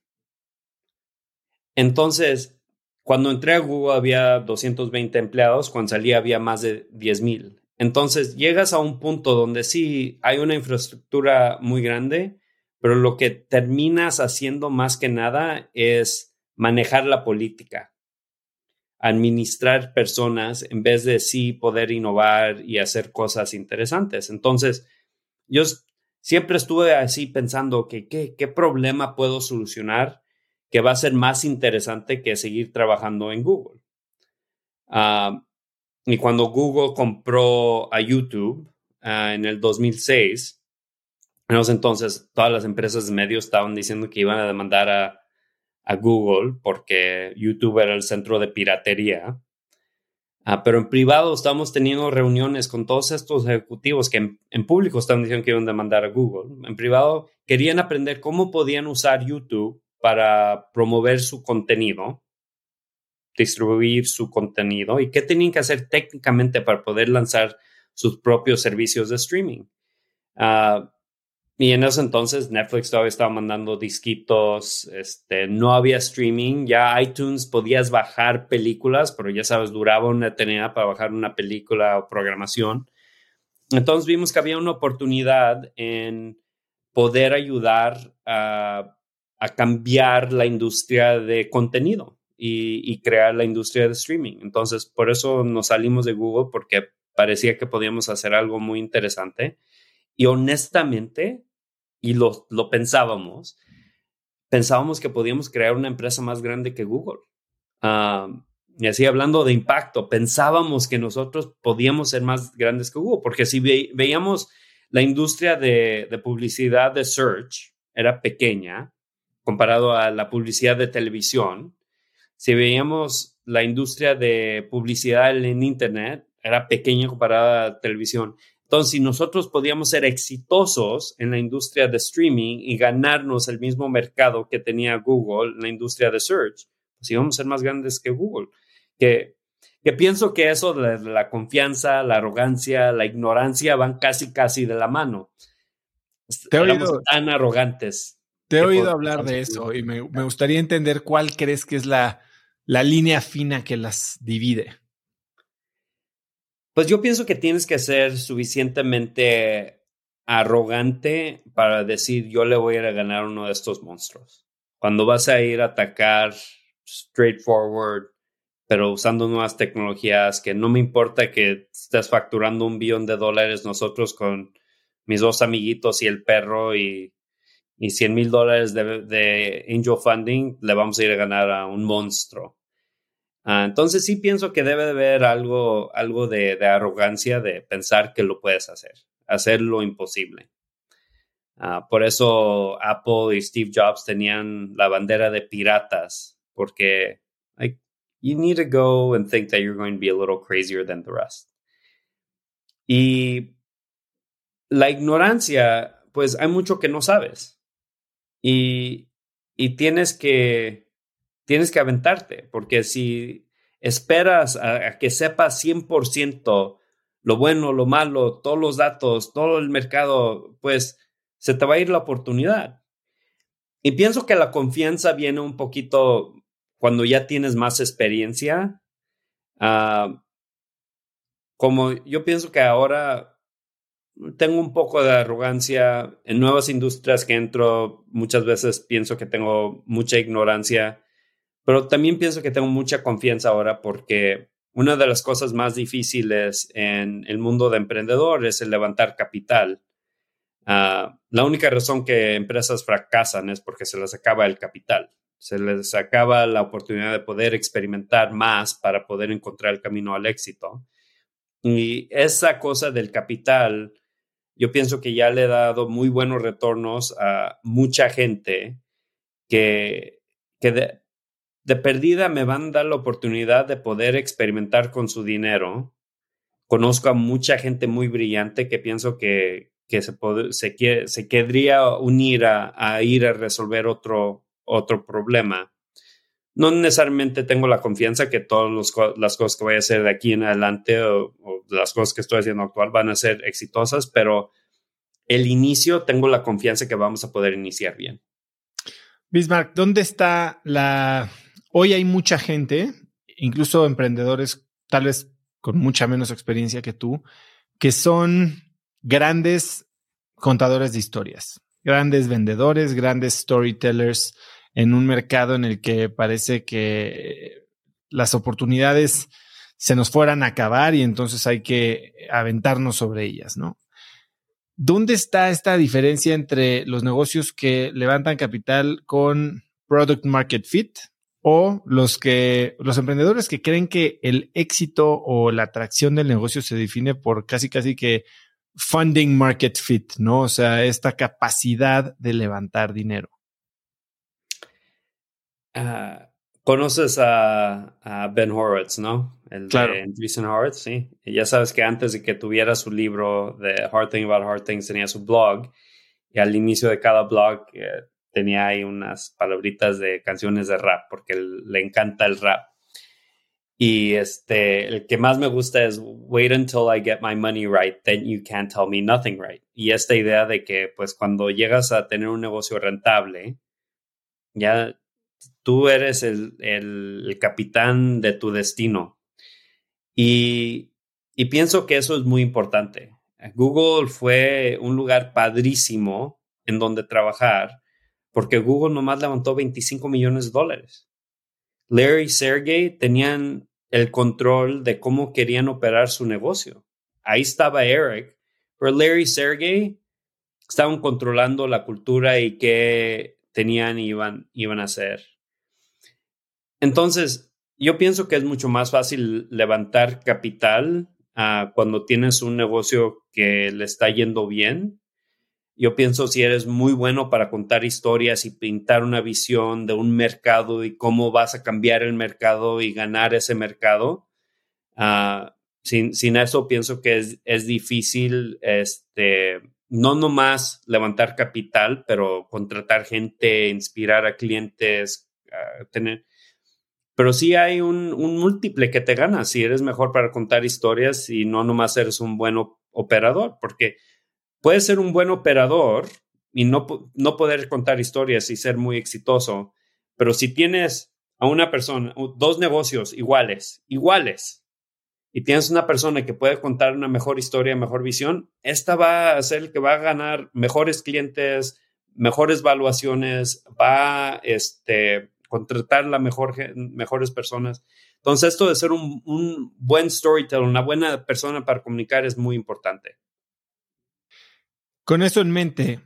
Entonces, cuando entré a Google había 220 empleados, cuando salí había más de 10 mil. Entonces, llegas a un punto donde sí hay una infraestructura muy grande, pero lo que terminas haciendo más que nada es manejar la política administrar personas en vez de sí poder innovar y hacer cosas interesantes. Entonces, yo siempre estuve así pensando que qué, problema puedo solucionar que va a ser más interesante que seguir trabajando en Google. Ah, y cuando Google compró a YouTube ah, en el 2006, entonces todas las empresas de medios estaban diciendo que iban a demandar a, a Google porque YouTube era el centro de piratería. Ah, pero en privado estamos teniendo reuniones con todos estos ejecutivos que en, público están diciendo que iban a demandar a Google. En privado querían aprender cómo podían usar YouTube para promover su contenido, distribuir su contenido y qué tenían que hacer técnicamente para poder lanzar sus propios servicios de streaming. Uh, y en ese entonces Netflix todavía estaba mandando disquitos, este, no había streaming, ya iTunes podías bajar películas, pero ya sabes, duraba una eternidad para bajar una película o programación. Entonces vimos que había una oportunidad en poder ayudar a, cambiar la industria de contenido y, y crear la industria de streaming. Entonces, por eso nos salimos de Google porque parecía que podíamos hacer algo muy interesante. Y honestamente, y lo, lo pensábamos, pensábamos que podíamos crear una empresa más grande que Google. y así hablando de impacto, pensábamos que nosotros podíamos ser más grandes que Google, porque si veíamos la industria de, de, publicidad de search era pequeña comparado a la publicidad de televisión, si veíamos la industria de publicidad en Internet era pequeña comparada a la televisión. Entonces, si nosotros podíamos ser exitosos en la industria de streaming y ganarnos el mismo mercado que tenía Google en la industria de search, pues íbamos a ser más grandes que Google. Que, que pienso que eso de la confianza, la arrogancia, la ignorancia van casi, casi de la mano. Te he oído, tan arrogantes. Te he oído hablar de eso y me, me, gustaría entender cuál crees que es la, la línea fina que las divide. Pues yo pienso que tienes que ser suficientemente arrogante para decir yo le voy a ir a ganar uno de estos monstruos. Cuando vas a ir a atacar straightforward, pero usando nuevas tecnologías, que no me importa que estés facturando un billón de dólares nosotros con mis dos amiguitos y el perro y, y 100 mil dólares de, angel funding, le vamos a ir a ganar a un monstruo. Ah, entonces sí pienso que debe de haber algo, algo de, arrogancia de pensar que lo puedes hacer, hacer lo imposible. Ah, por eso Apple y Steve Jobs tenían la bandera de piratas, porque like, you need to go and think that you're going to be a little crazier than the rest. Y la ignorancia, pues hay mucho que no sabes. Y, y tienes que tienes que aventarte, porque si esperas a, que sepas 100% lo bueno, lo malo, todos los datos, todo el mercado, pues se te va a ir la oportunidad. Y pienso que la confianza viene un poquito cuando ya tienes más experiencia. Ah, como yo pienso que ahora tengo un poco de arrogancia en nuevas industrias que entro, muchas veces pienso que tengo mucha ignorancia, pero también pienso que tengo mucha confianza ahora porque una de las cosas más difíciles en el mundo de emprendedor es el levantar capital. Ah, la única razón que empresas fracasan es porque se les acaba el capital, se les acaba la oportunidad de poder experimentar más para poder encontrar el camino al éxito. Y esa cosa del capital, yo pienso que ya le ha dado muy buenos retornos a mucha gente que, que de, perdida me van a dar la oportunidad de poder experimentar con su dinero. Conozco a mucha gente muy brillante que pienso que, que se, se, se querría unir a, ir a resolver otro, otro problema. No necesariamente tengo la confianza que todas las cosas que voy a hacer de aquí en adelante o, o las cosas que estoy haciendo actual van a ser exitosas, pero el inicio tengo la confianza que vamos a poder iniciar bien. Bismarck, ¿dónde está la Hoy hay mucha gente, incluso emprendedores tal vez con mucha menos experiencia que tú, que son grandes contadores de historias, grandes vendedores, grandes storytellers en un mercado en el que parece que las oportunidades se nos fueran a acabar y entonces hay que aventarnos sobre ellas, ¿no? ¿Dónde está esta diferencia entre los negocios que levantan capital con product market fit o los que los emprendedores que creen que el éxito o la atracción del negocio se define por casi casi que funding market fit, ¿no? O sea, esta capacidad de levantar dinero. Ah, Conoces a, Ben Horowitz, ¿no? El claro. de Andreessen Horowitz, sí. Y ya sabes que antes de que tuviera su libro de Hard Thing About Hard Things tenía su blog y al inicio de cada blog eh, tenía ahí unas palabritas de canciones de rap, porque le encanta el rap. Y este, el que más me gusta es wait until I get my money right, then you can't tell me nothing right. Y esta idea de que pues cuando llegas a tener un negocio rentable, ya tú eres el, el, capitán de tu destino. Y, y pienso que eso es muy importante. Google fue un lugar padrísimo en donde trabajar, porque Google nomás levantó 25 millones de dólares. Larry y Sergey tenían el control de cómo querían operar su negocio. Ahí estaba Eric, pero Larry y Sergey estaban controlando la cultura y qué tenían y iban, iban a hacer. Entonces, yo pienso que es mucho más fácil levantar capital uh, cuando tienes un negocio que le está yendo bien. Yo pienso si eres muy bueno para contar historias y pintar una visión de un mercado y cómo vas a cambiar el mercado y ganar ese mercado, uh, sin, sin, eso pienso que es, es, difícil, este, no nomás levantar capital, pero contratar gente, inspirar a clientes, uh, tener... Pero sí hay un, múltiple que te gana. Si eres mejor para contar historias y no nomás eres un buen operador, porque puedes ser un buen operador y no, no poder contar historias y ser muy exitoso, pero si tienes a una persona, dos negocios iguales, iguales, y tienes una persona que puede contar una mejor historia, mejor visión, esta va a ser el que va a ganar mejores clientes, mejores valuaciones, va este, contratar la mejor, mejores personas. Entonces, esto de ser un, un buen storyteller, una buena persona para comunicar es muy importante. Con eso en mente,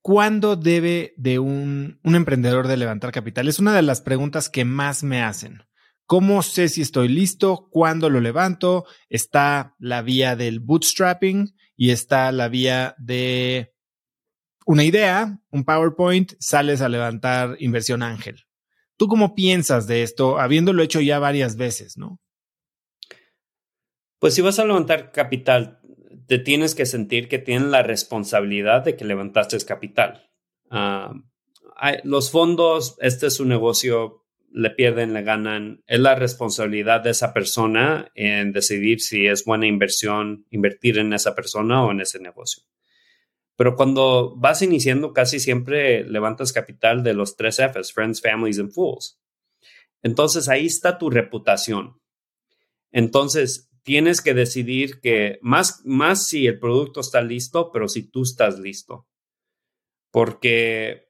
¿cuándo debe de un, un, emprendedor de levantar capital? Es una de las preguntas que más me hacen. ¿Cómo sé si estoy listo? ¿Cuándo lo levanto? Está la vía del bootstrapping y está la vía de una idea, un PowerPoint, sales a levantar inversión ángel. ¿Tú cómo piensas de esto, habiéndolo hecho ya varias veces, no? Pues si vas a levantar capital, te tienes que sentir que tienen la responsabilidad de que levantaste capital. Ah, los fondos, este es su negocio, le pierden, le ganan. Es la responsabilidad de esa persona en decidir si es buena inversión invertir en esa persona o en ese negocio. Pero cuando vas iniciando, casi siempre levantas capital de los tres Fs, Friends, Families and Fools. Entonces ahí está tu reputación. Entonces tienes que decidir que más, más si el producto está listo, pero si tú estás listo. Porque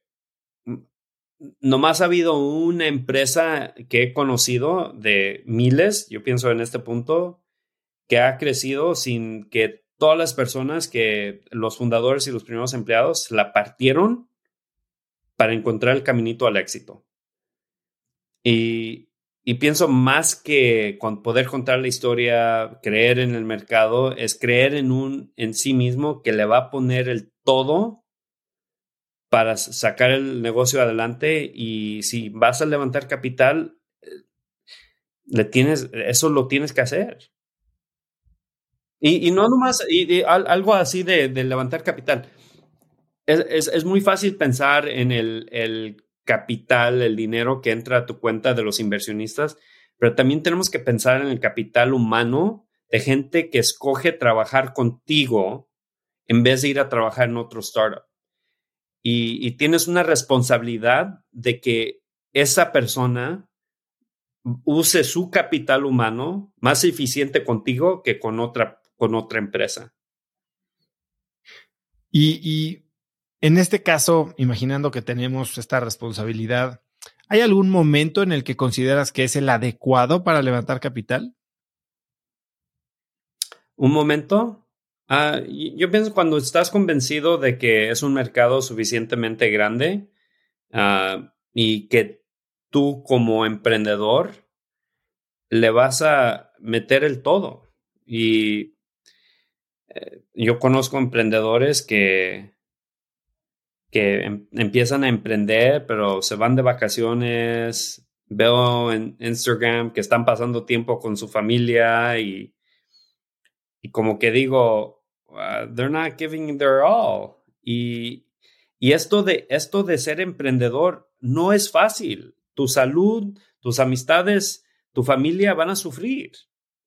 nomás ha habido una empresa que he conocido de miles, yo pienso en este punto, que ha crecido sin que todas las personas que los fundadores y los primeros empleados la partieron para encontrar el caminito al éxito. Y, y pienso más que con poder contar la historia, creer en el mercado, es creer en un en sí mismo que le va a poner el todo para sacar el negocio adelante y si vas a levantar capital, eh, le tienes, eso lo tienes que hacer. Y, no nomás, y, algo así de, levantar capital. Es, es, muy fácil pensar en el, el, capital, el dinero que entra a tu cuenta de los inversionistas, pero también tenemos que pensar en el capital humano de gente que escoge trabajar contigo en vez de ir a trabajar en otro startup. Y, y tienes una responsabilidad de que esa persona use su capital humano más eficiente contigo que con otra con otra empresa. Y, en este caso, imaginando que tenemos esta responsabilidad, ¿hay algún momento en el que consideras que es el adecuado para levantar capital? ¿Un momento? Ah, yo pienso cuando estás convencido de que es un mercado suficientemente grande ah, y que tú como emprendedor le vas a meter el todo. Y eh, yo conozco emprendedores que, que em, empiezan a emprender, pero se van de vacaciones. Veo en Instagram que están pasando tiempo con su familia y, y como que digo, ah, they're not giving their all. Y, y esto, de, esto de ser emprendedor no es fácil. Tu salud, tus amistades, tu familia van a sufrir.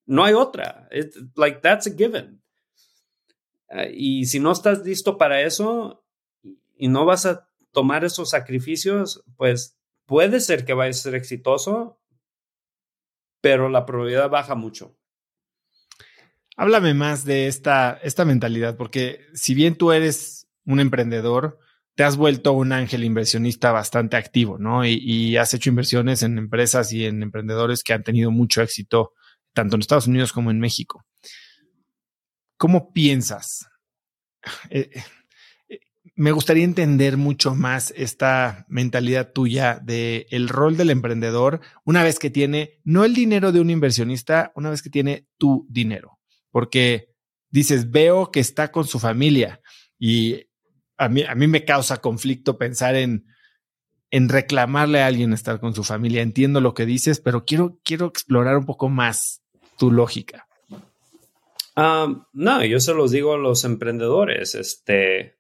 No hay otra. like that's a given. Ah, y si no estás listo para eso y no vas a tomar esos sacrificios, pues puede ser que vayas a ser exitoso, pero la probabilidad baja mucho. Háblame más de esta, esta mentalidad, porque si bien tú eres un emprendedor, te has vuelto un ángel inversionista bastante activo, ¿no? Y, y, has hecho inversiones en empresas y en emprendedores que han tenido mucho éxito, tanto en Estados Unidos como en México. ¿Cómo piensas? Eh, eh, me gustaría entender mucho más esta mentalidad tuya de el rol del emprendedor una vez que tiene no el dinero de un inversionista, una vez que tiene tu dinero, porque dices, veo que está con su familia y a mí, a mí me causa conflicto pensar en, en reclamarle a alguien estar con su familia. Entiendo lo que dices, pero quiero, quiero explorar un poco más tu lógica. No, yo se los digo a los emprendedores, este,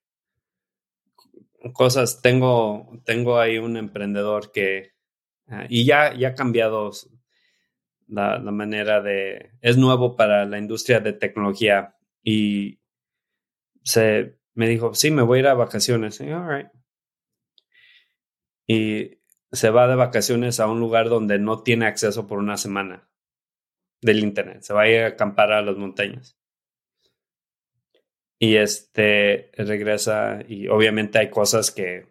cosas, tengo, tengo ahí un emprendedor que, ah, y ya, ya ha cambiado la, manera de, es nuevo para la industria de tecnología y se, me dijo, sí, me voy a ir a vacaciones. Y se va de vacaciones a un lugar donde no tiene acceso por una semana del internet. Se va a ir a acampar a las montañas. Y este regresa y obviamente hay cosas que...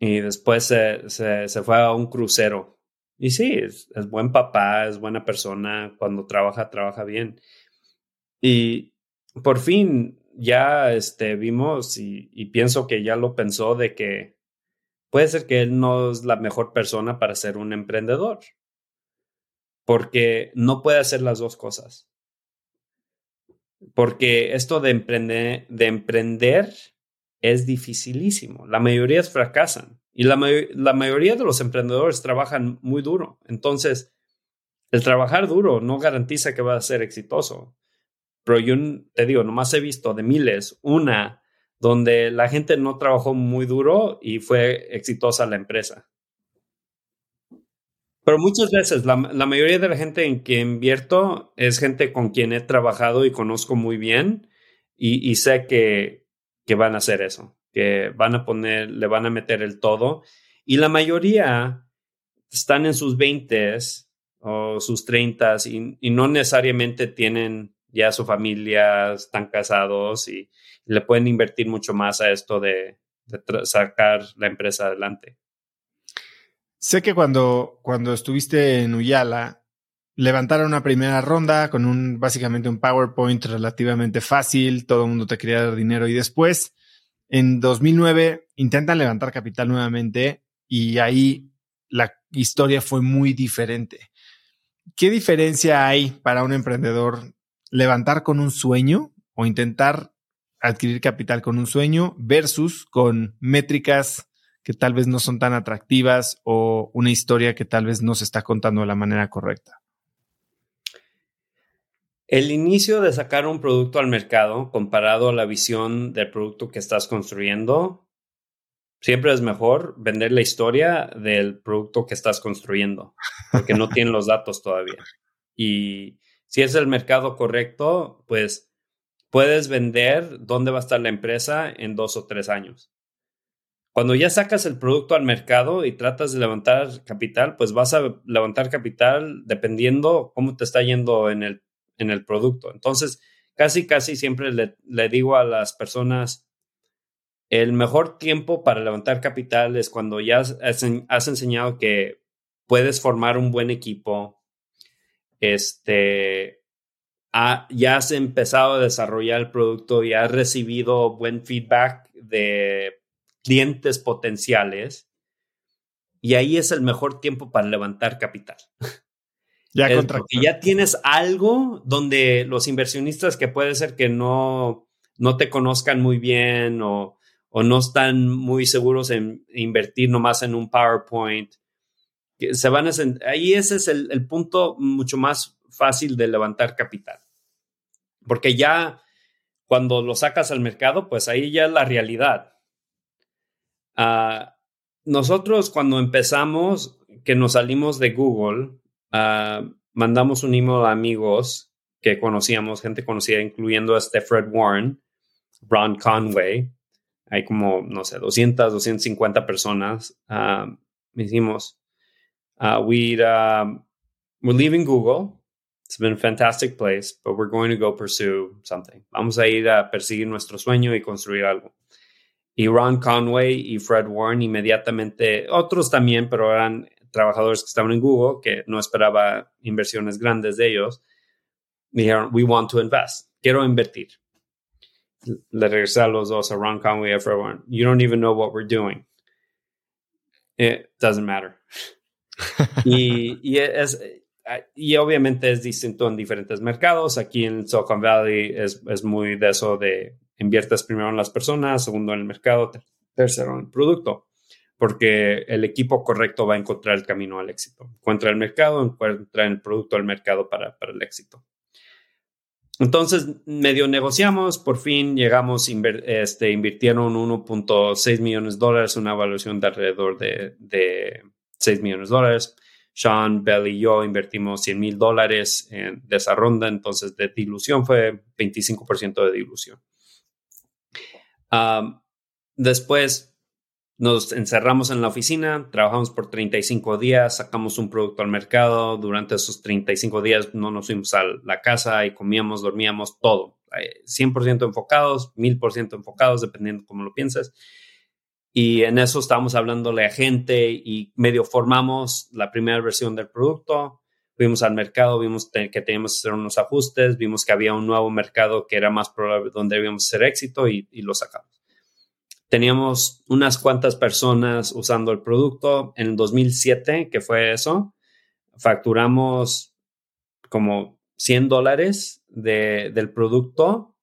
Y después se, se, fue a un crucero. Y sí, es, buen papá, es buena persona. Cuando trabaja, trabaja bien. Y por fin ya este, vimos y, y pienso que ya lo pensó de que puede ser que él no es la mejor persona para ser un emprendedor porque no puede hacer las dos cosas. Porque esto de emprender, de emprender es dificilísimo. La mayoría fracasan y la, la mayoría de los emprendedores trabajan muy duro. Entonces, el trabajar duro no garantiza que va a ser exitoso. Pero yo te digo, nomás he visto de miles una donde la gente no trabajó muy duro y fue exitosa la empresa. Pero muchas veces, la, mayoría de la gente en que invierto es gente con quien he trabajado y conozco muy bien y, sé que que van a hacer eso, que van a poner, le van a meter el todo. Y la mayoría están en sus 20 o sus 30 y, y no necesariamente tienen ya su familia, están casados y le pueden invertir mucho más a esto de, sacar la empresa adelante. Sé que cuando, cuando estuviste en Uyala, levantaron una primera ronda con un básicamente un PowerPoint relativamente fácil, todo el mundo te quería dar dinero y después en 2009 intentan levantar capital nuevamente y ahí la historia fue muy diferente. ¿Qué diferencia hay para un emprendedor levantar con un sueño o intentar adquirir capital con un sueño versus con métricas que tal vez no son tan atractivas o una historia que tal vez no se está contando de la manera correcta? El inicio de sacar un producto al mercado comparado a la visión del producto que estás construyendo, siempre es mejor vender la historia del producto que estás construyendo, porque no tienen los datos todavía. Y si es el mercado correcto, pues puedes vender dónde va a estar la empresa en dos o tres años. Cuando ya sacas el producto al mercado y tratas de levantar capital, pues vas a levantar capital dependiendo cómo te está yendo en el, en el producto. Entonces, casi, casi siempre le, digo a las personas, el mejor tiempo para levantar capital es cuando ya has, has enseñado que puedes formar un buen equipo, este, ya has empezado a desarrollar el producto y has recibido buen feedback de clientes potenciales. Y ahí es el mejor tiempo para levantar capital. Ya, porque ya tienes algo donde los inversionistas que puede ser que no, no te conozcan muy bien o, o no están muy seguros en invertir nomás en un PowerPoint se van a ahí ese es el, punto mucho más fácil de levantar capital. Porque ya cuando lo sacas al mercado, pues ahí ya es la realidad. Ah, nosotros cuando empezamos, que nos salimos de Google, ah, mandamos un email a amigos que conocíamos, gente conocida, incluyendo a Fred Warren, Ron Conway. Hay como, no sé, 200, 250 personas. Uh, hicimos, Uh, we um, we're leaving Google. It's been a fantastic place, but we're going to go pursue something. Vamos a ir a perseguir nuestro sueño y construir algo. Y Ron Conway y Fred Warren inmediatamente, otros también, pero eran trabajadores que estaban en Google, que no esperaba inversiones grandes de ellos, dijeron, we want to invest, quiero invertir. Le regresé a los dos, a Ron Conway y a Fred Warren. You don't even know what we're doing. It doesn't matter. y, es, y obviamente es distinto en diferentes mercados. Aquí en Silicon Valley es, es, muy de eso de inviertes primero en las personas, segundo en el mercado, tercero en el producto, porque el equipo correcto va a encontrar el camino al éxito. Encuentra el mercado, encuentra el producto al mercado para, para el éxito. Entonces, medio negociamos, por fin llegamos, este, invirtieron 1.6 millones de dólares, una evaluación de alrededor de, de 6 millones de dólares. Sean, Bell y yo invertimos 100 mil dólares en esa ronda, entonces de dilución fue 25% de dilución. Después nos encerramos en la oficina, trabajamos por 35 días, sacamos un producto al mercado. Durante esos 35 días no nos fuimos a la casa y comíamos, dormíamos, todo. 100% enfocados, 1000% enfocados, dependiendo cómo lo pienses. Y en eso estábamos hablándole a gente y medio formamos la primera versión del producto. Fuimos al mercado, vimos que teníamos que hacer unos ajustes, vimos que había un nuevo mercado que era más probable donde debíamos hacer éxito y, lo sacamos. Teníamos unas cuantas personas usando el producto. En el 2007, que fue eso, facturamos como 100 dólares del producto.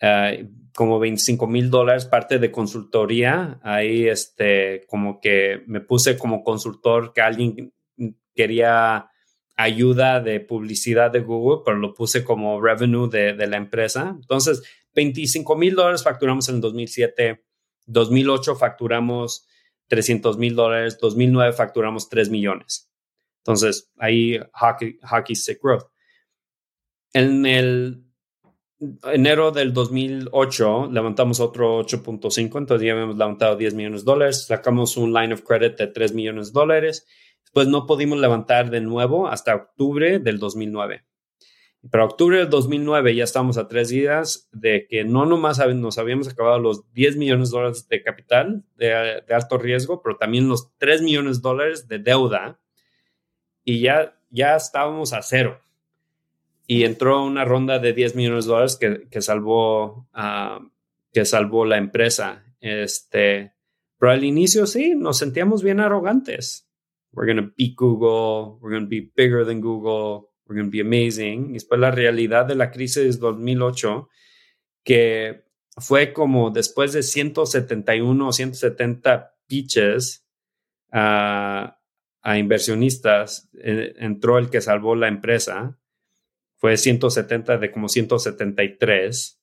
Uh, como 25 mil dólares parte de consultoría. Ahí, este, como que me puse como consultor que alguien quería ayuda de publicidad de Google, pero lo puse como revenue de, de la empresa. Entonces, 25 mil dólares facturamos en 2007. 2008 facturamos 300 mil dólares. 2009 facturamos 3 millones. Entonces, ahí hockey, hockey stick growth. En el enero del 2008 levantamos otro 8.5, entonces ya habíamos levantado 10 millones de dólares, sacamos un line of credit de 3 millones de dólares, después no pudimos levantar de nuevo hasta octubre del 2009. Para octubre del 2009 ya estamos a tres días de que no nomás nos habíamos acabado los 10 millones de dólares de capital de, de alto riesgo, pero también los 3 millones de dólares de deuda y ya, ya estábamos a cero y entró una ronda de 10 millones de dólares que, que salvó, ah, que salvó la empresa. Este, pero al inicio sí, nos sentíamos bien arrogantes. We're going to beat Google, we're going to be bigger than Google, we're going to be amazing. Y después la realidad de la crisis 2008, que fue como después de 171 o 170 pitches a inversionistas, eh, entró el que salvó la empresa fue 170 de como 173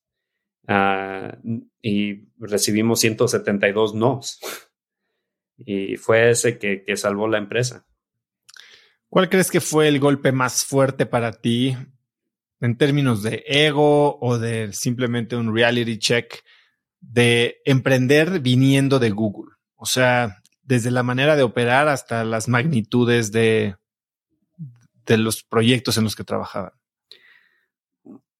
ah, y recibimos 172 nos. Y fue ese que, que salvó la empresa. ¿Cuál crees que fue el golpe más fuerte para ti en términos de ego o de simplemente un reality check de emprender viniendo de Google? O sea, desde la manera de operar hasta las magnitudes de, de los proyectos en los que trabajaban.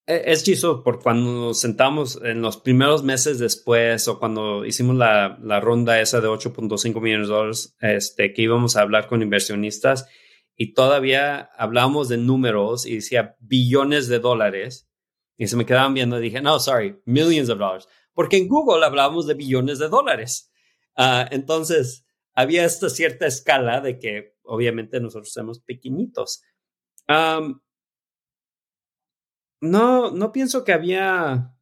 E, es chistoso porque cuando nos sentamos en los primeros meses después o cuando hicimos la, la ronda esa de 8.5 millones de dólares, este, que íbamos a hablar con inversionistas y todavía hablábamos de números y decía billones de dólares y se me quedaban viendo y dije, no, sorry, millions of dollars, porque en Google hablábamos de billones de dólares. Uh, entonces, había esta cierta escala de que obviamente nosotros somos pequeñitos. No, no pienso que había.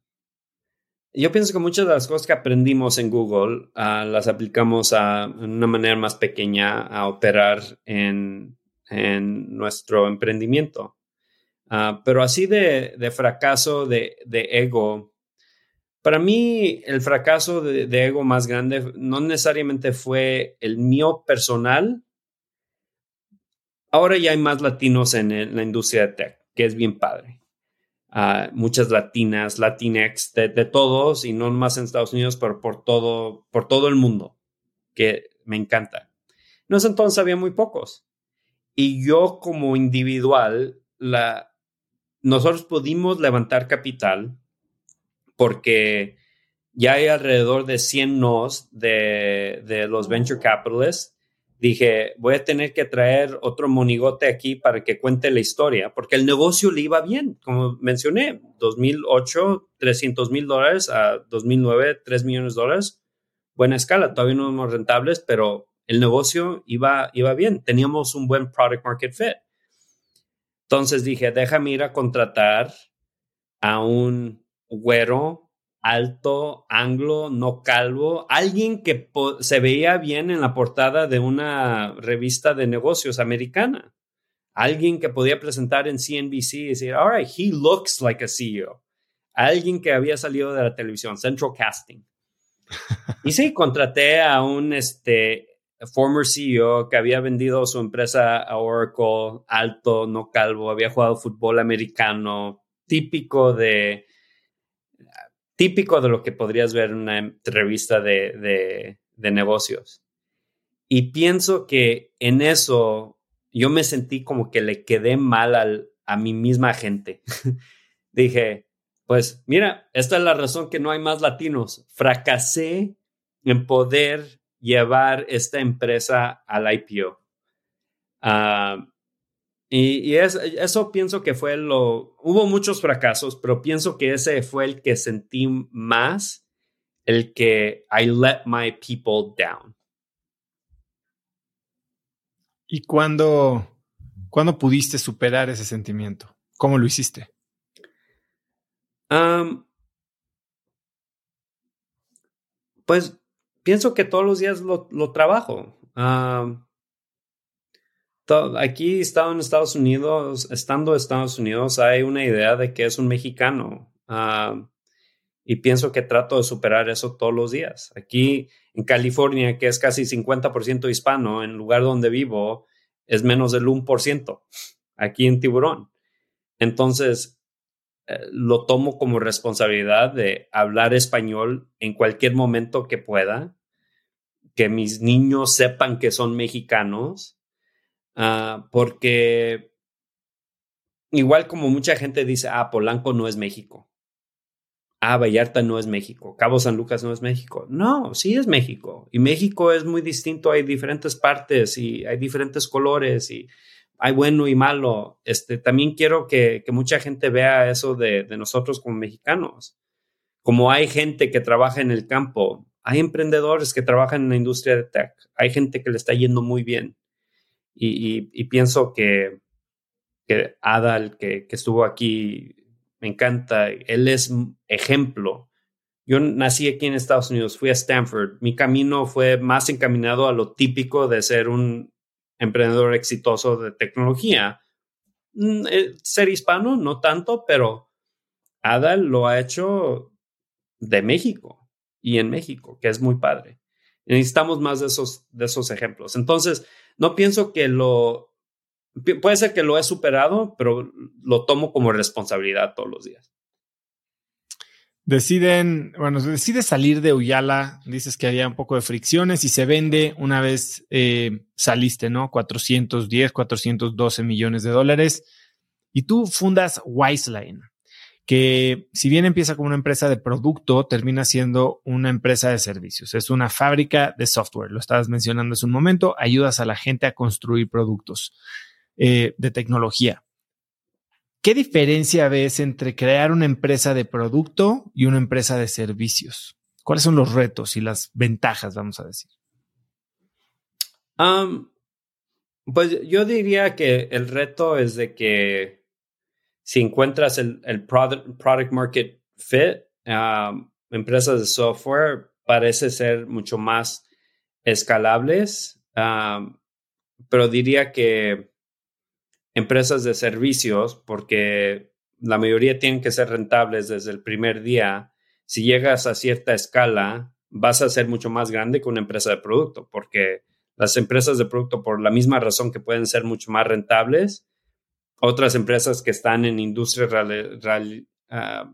Yo pienso que muchas de las cosas que aprendimos en Google ah, las aplicamos a una manera más pequeña a operar en, en nuestro emprendimiento. Ah, pero así de, de fracaso de, de, ego, para mí el fracaso de, de, ego más grande no necesariamente fue el mío personal. Ahora ya hay más latinos en la industria de tech, que es bien padre muchas latinas, latinex, de, todos, y no más en Estados Unidos, pero por todo, por todo el mundo, que me encanta. No es entonces había muy pocos. Y yo como individual, la, nosotros pudimos levantar capital porque ya hay alrededor de 100 nos de, de los venture capitalists dije, voy a tener que traer otro monigote aquí para que cuente la historia, porque el negocio le iba bien, como mencioné, 2008, 300 mil dólares, a 2009, 3 millones de dólares, buena escala, todavía no somos rentables, pero el negocio iba, iba bien, teníamos un buen product market fit. Entonces dije, déjame ir a contratar a un güero alto, anglo, no calvo, alguien que se veía bien en la portada de una revista de negocios americana, alguien que podía presentar en CNBC y decir, all right, he looks like a CEO, alguien que había salido de la televisión, Central Casting. y sí, contraté a un este, former CEO que había vendido su empresa a Oracle, alto, no calvo, había jugado fútbol americano, típico de típico de lo que podrías ver en una entrevista de, negocios. Y pienso que en eso yo me sentí como que le quedé mal a mi misma gente. Dije, pues mira, esta es la razón que no hay más latinos. Fracasé en poder llevar esta empresa al IPO. Ah, y, eso pienso que fue lo... Hubo muchos fracasos, pero pienso que ese fue el que sentí más, el que I let my people down. ¿Y cuándo, cuándo pudiste superar ese sentimiento? ¿Cómo lo hiciste? pues pienso que todos los días lo, trabajo aquí estando en Estados Unidos, estando en Estados Unidos, hay una idea de que es un mexicano. Ah, y pienso que trato de superar eso todos los días. Aquí en California, que es casi 50% hispano, en el lugar donde vivo, es menos del 1%, aquí en Tiburón. Entonces, eh, lo tomo como responsabilidad de hablar español en cualquier momento que pueda, que mis niños sepan que son mexicanos, ah, porque igual como mucha gente dice, ah, Polanco no es México. Ah, Vallarta no es México. Cabo San Lucas no es México. No, sí es México. Y México es muy distinto. Hay diferentes partes y hay diferentes colores y hay bueno y malo. Este, también quiero que, mucha gente vea eso de, nosotros como mexicanos. Como hay gente que trabaja en el campo, hay emprendedores que trabajan en la industria de tech, hay gente que le está yendo muy bien. Y, pienso que, que Adal, que, que estuvo aquí, me encanta. Él es ejemplo. Yo nací aquí en Estados Unidos, fui a Stanford. Mi camino fue más encaminado a lo típico de ser un emprendedor exitoso de tecnología. Mm, eh, ser hispano, no tanto, pero Adal lo ha hecho de México y en México, que es muy padre. Necesitamos más de esos, de esos ejemplos. Entonces, no pienso que lo, puede ser que lo he superado, pero lo tomo como responsabilidad todos los días. Deciden, bueno, decide salir de Uyala, dices que había un poco de fricciones y se vende una vez eh, saliste, ¿no? 410, 412 millones de dólares. Y tú fundas Wiseline, que si bien empieza como una empresa de producto, termina siendo una empresa de servicios. Es una fábrica de software, lo estabas mencionando hace un momento, ayudas a la gente a construir productos. Eh, de tecnología. ¿Qué diferencia ves entre crear una empresa de producto y una empresa de servicios? ¿Cuáles son los retos y las ventajas, vamos a decir? pues yo diría que el reto es de que si encuentras el, product, market fit, empresas de software parece ser mucho más escalables, pero diría que empresas de servicios, porque la mayoría tienen que ser rentables desde el primer día, si llegas a cierta escala, vas a ser mucho más grande que una empresa de producto, porque las empresas de producto, por la misma razón que pueden ser mucho más rentables, otras empresas que están en industrias ah,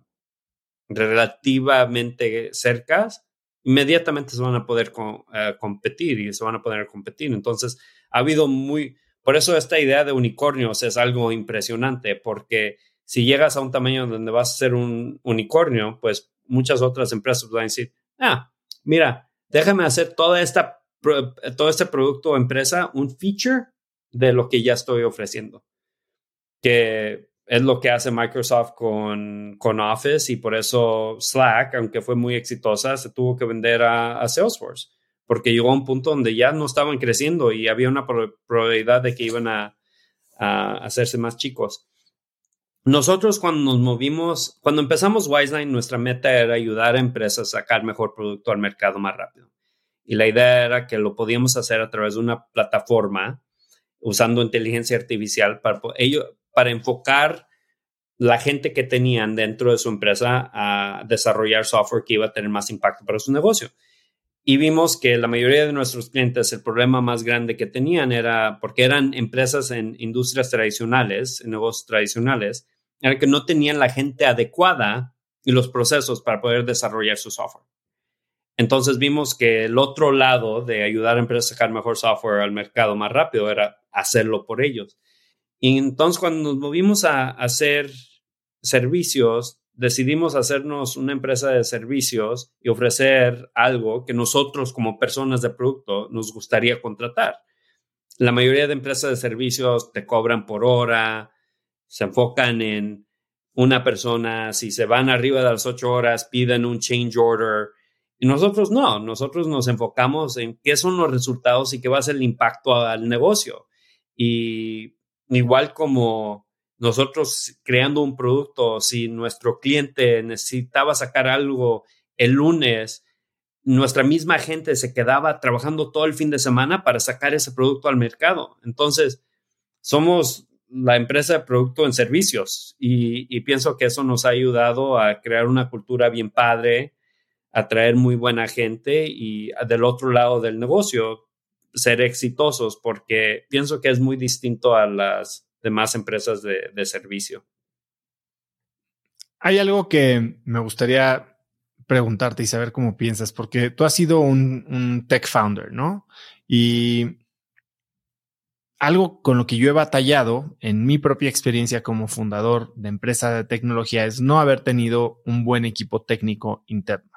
relativamente cercas, inmediatamente se van a poder eh, competir y se van a poder competir. Entonces, ha habido muy, por eso esta idea de unicornios es algo impresionante, porque si llegas a un tamaño donde vas a ser un unicornio, pues muchas otras empresas van a decir, ah, mira, déjame hacer toda esta, todo este producto o empresa un feature de lo que ya estoy ofreciendo. Que es lo que hace Microsoft con, con Office y por eso Slack, aunque fue muy exitosa, se tuvo que vender a Salesforce porque llegó a un punto donde ya no estaban creciendo y había una probabilidad de que iban a, hacerse más chicos. Nosotros cuando nos movimos, cuando empezamos Wiseline, nuestra meta era ayudar a empresas a sacar mejor producto al mercado más rápido. Y la idea era que lo podíamos hacer a través de una plataforma usando inteligencia artificial para, ello, para enfocar la gente que tenían dentro de su empresa a desarrollar software que iba a tener más impacto para su negocio. Y vimos que la mayoría de nuestros clientes, el problema más grande que tenían era, porque eran empresas en industrias tradicionales, en negocios tradicionales, era que no tenían la gente adecuada y los procesos para poder desarrollar su software. Entonces vimos que el otro lado de ayudar a empresas a sacar mejor software al mercado más rápido era hacerlo por ellos. Y entonces cuando nos movimos a hacer servicios, decidimos hacernos una empresa de servicios y ofrecer algo que nosotros como personas de producto nos gustaría contratar. La mayoría de empresas de servicios te cobran por hora, se enfocan en una persona, si se van arriba de las ocho horas, piden un change order. Y nosotros no, nosotros nos enfocamos en qué son los resultados y qué va a ser el impacto al negocio. Y igual como nosotros creando un producto, si nuestro cliente necesitaba sacar algo el lunes, nuestra misma gente se quedaba trabajando todo el fin de semana para sacar ese producto al mercado. Entonces, somos la empresa de producto en servicios y, pienso que eso nos ha ayudado a crear una cultura bien padre, atraer muy buena gente y del otro lado del negocio ser exitosos porque pienso que es muy distinto a las demás empresas de, servicio. Hay algo que me gustaría preguntarte y saber cómo piensas, porque tú has sido un, un tech founder, ¿no? Y algo con lo que yo he batallado en mi propia experiencia como fundador de empresa de tecnología es no haber tenido un buen equipo técnico interno.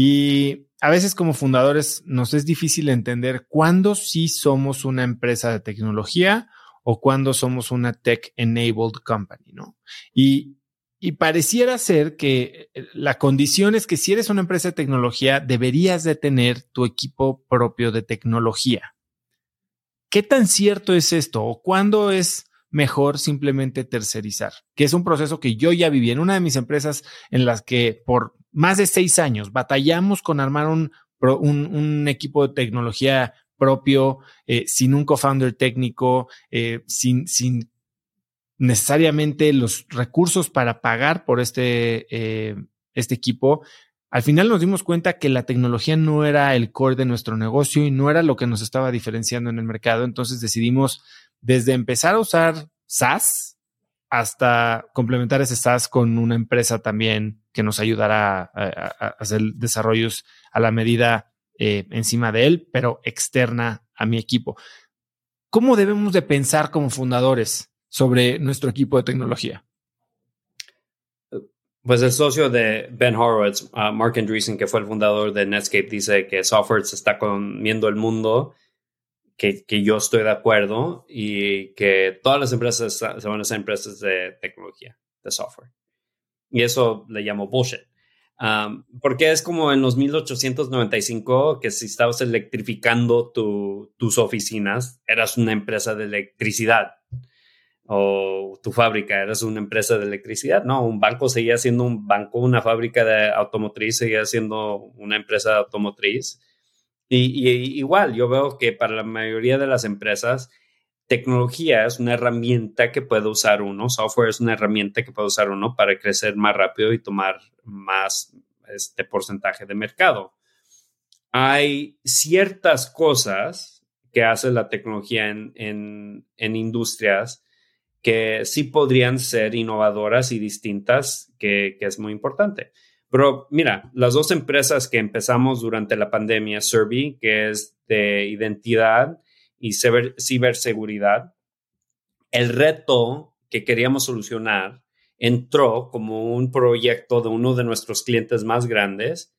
Y a veces como fundadores nos es difícil entender cuándo sí somos una empresa de tecnología o cuándo somos una tech enabled company, ¿no? Y, y pareciera ser que eh, la condición es que si eres una empresa de tecnología, deberías de tener tu equipo propio de tecnología. ¿Qué tan cierto es esto? ¿O cuándo es mejor simplemente tercerizar? Que es un proceso que yo ya viví en una de mis empresas en las que por más de seis años batallamos con armar un, un, equipo de tecnología propio, eh, sin un co-founder técnico, eh, sin, necesariamente los recursos para pagar por este, eh, este equipo. Al final nos dimos cuenta que la tecnología no era el core de nuestro negocio y no era lo que nos estaba diferenciando en el mercado. Entonces decidimos desde empezar a usar SaaS hasta complementar ese con una empresa también que nos ayudará a, hacer desarrollos a la medida eh, encima de él, pero externa a mi equipo. ¿Cómo debemos de pensar como fundadores sobre nuestro equipo de tecnología? Pues el socio de Ben Horowitz, uh, Mark Andreessen, que fue el fundador de Netscape, dice que software se está comiendo el mundo, que, yo estoy de acuerdo y que todas las empresas se van a ser empresas de tecnología, de software. Y eso le llamo bullshit. Porque es como en los 1895 que si estabas electrificando tu, tus oficinas, eras una empresa de electricidad o tu fábrica, eras una empresa de electricidad, no, un banco seguía siendo un banco, una fábrica de automotriz seguía siendo una empresa automotriz. Y, igual, yo veo que para la mayoría de las empresas, tecnología es una herramienta que puede usar uno, software es una herramienta que puede usar uno para crecer más rápido y tomar más este porcentaje de mercado. Hay ciertas cosas que hace la tecnología en, en, en industrias que sí podrían ser innovadoras y distintas, que, es muy importante. Pero mira, las dos empresas que empezamos durante la pandemia, Servi, que es de identidad y ciberseguridad, el reto que queríamos solucionar entró como un proyecto de uno de nuestros clientes más grandes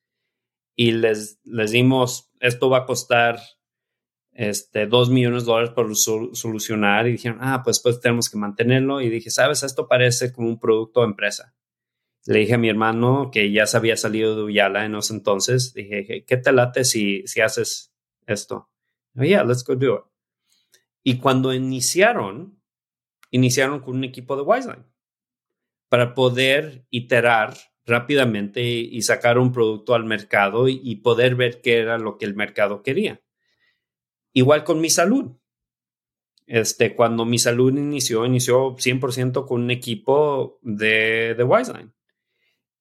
y les, les dimos, esto va a costar este, dos millones de dólares por solucionar y dijeron, ah, pues pues tenemos que mantenerlo. Y dije, sabes, esto parece como un producto de empresa. Le dije a mi hermano que ya se había salido de Uyala en ese entonces, dije, ¿qué te late si, si haces esto? Oh, yeah, let's go do it. Y cuando iniciaron, iniciaron con un equipo de Wiseline para poder iterar rápidamente y sacar un producto al mercado y poder ver qué era lo que el mercado quería. Igual con mi salud. Este, cuando mi salud inició, inició 100% con un equipo de, de Wiseline.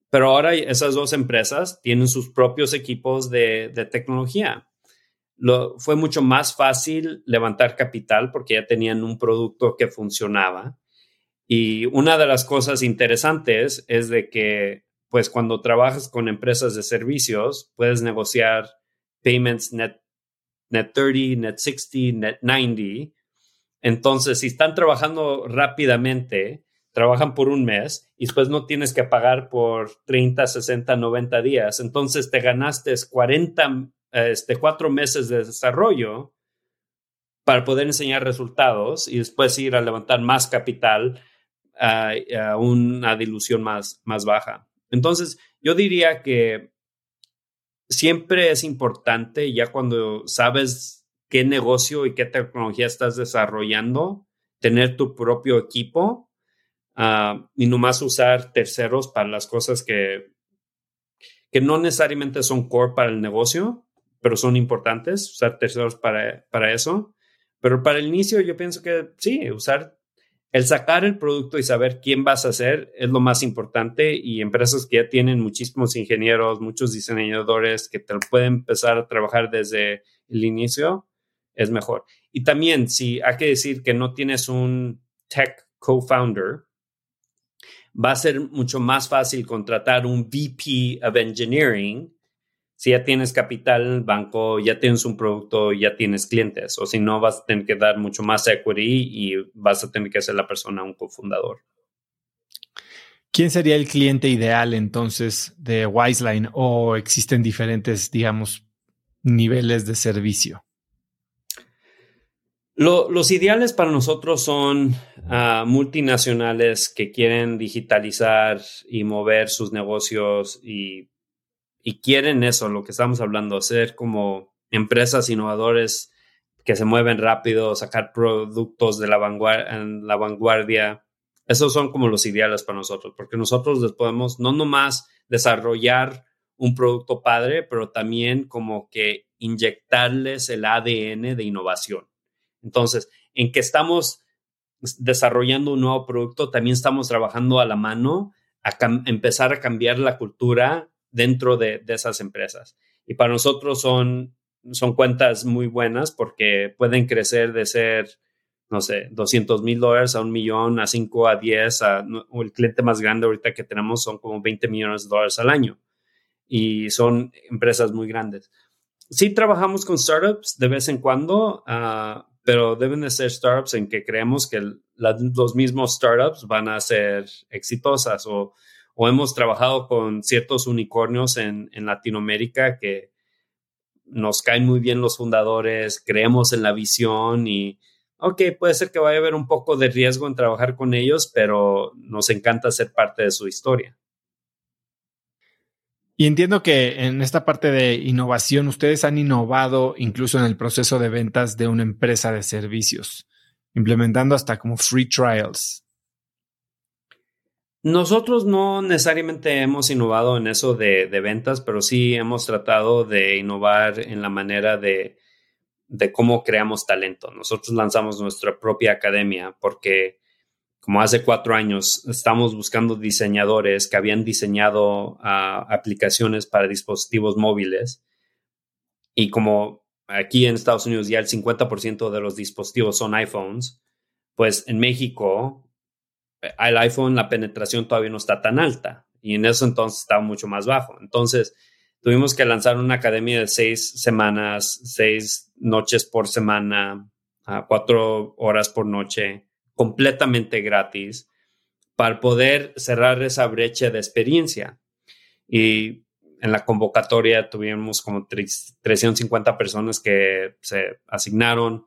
Pero ahora esas dos empresas tienen sus propios equipos de, tecnología. Lo, fue mucho más fácil levantar capital porque ya tenían un producto que funcionaba. Y una de las cosas interesantes es de que, pues cuando trabajas con empresas de servicios, puedes negociar payments net Net 30, Net 60, Net 90. Entonces, si están trabajando rápidamente, trabajan por un mes y después no tienes que pagar por 30, 60, 90 días. Entonces, te ganaste 40, este, cuatro meses de desarrollo para poder enseñar resultados y después ir a levantar más capital a, a una dilución más, más baja. Entonces, yo diría que siempre es importante ya cuando sabes qué negocio y qué tecnología estás desarrollando, tener tu propio equipo uh, y nomás usar terceros para las cosas que, que no necesariamente son core para el negocio, pero son importantes, usar terceros para, para eso. Pero para el inicio yo pienso que sí, usar el sacar el producto y saber quién vas a hacer es lo más importante y empresas que ya tienen muchísimos ingenieros, muchos diseñadores que te pueden empezar a trabajar desde el inicio, es mejor. Y también, si hay que decir que no tienes un tech co-founder, va a ser mucho más fácil contratar un VP of Engineering si ya tienes capital en el banco, ya tienes un producto, ya tienes clientes, o si no, vas a tener que dar mucho más equity y vas a tener que ser la persona un cofundador. ¿Quién sería el cliente ideal entonces de Wiseline o existen diferentes, digamos, niveles de servicio? Los ideales para nosotros son ah, multinacionales que quieren digitalizar y mover sus negocios y quieren eso, lo que estamos hablando, ser como empresas innovadores que se mueven rápido, sacar productos de la, vanguardia, en la vanguardia. Esos son como los ideales para nosotros, porque nosotros les podemos no nomás desarrollar un producto padre, pero también como que inyectarles el ADN de innovación. Entonces, en que estamos desarrollando un nuevo producto, también estamos trabajando a la mano a empezar a cambiar la cultura dentro de, esas empresas. Y para nosotros son, son cuentas muy buenas porque pueden crecer de ser, no sé, 200 mil dólares a un millón, a 5, a 10, a, o el cliente más grande ahorita que tenemos son como 20 millones de dólares al año. Y son empresas muy grandes. Sí trabajamos con startups de vez en cuando, ah, pero deben de ser startups en que creemos que los mismos startups van a ser exitosas o o hemos trabajado con ciertos unicornios en, Latinoamérica que nos caen muy bien los fundadores, creemos en la visión y, ok, puede ser que vaya a haber un poco de riesgo en trabajar con ellos, pero nos encanta ser parte de su historia. Y entiendo que en esta parte de innovación, ustedes han innovado incluso en el proceso de ventas de una empresa de servicios, implementando hasta como free trials. Nosotros no necesariamente hemos innovado en eso de, ventas, pero sí hemos tratado de innovar en la manera de, cómo creamos talento. Nosotros lanzamos nuestra propia academia porque como hace cuatro años estamos buscando diseñadores que habían diseñado ah, aplicaciones para dispositivos móviles y como aquí en Estados Unidos ya el 50% de los dispositivos son iPhones, pues en México al iPhone la penetración todavía no está tan alta y en eso entonces estaba mucho más bajo. Entonces tuvimos que lanzar una academia de seis semanas, seis noches por semana, a cuatro horas por noche, completamente gratis, para poder cerrar esa brecha de experiencia. Y en la convocatoria tuvimos como 350 personas que se asignaron,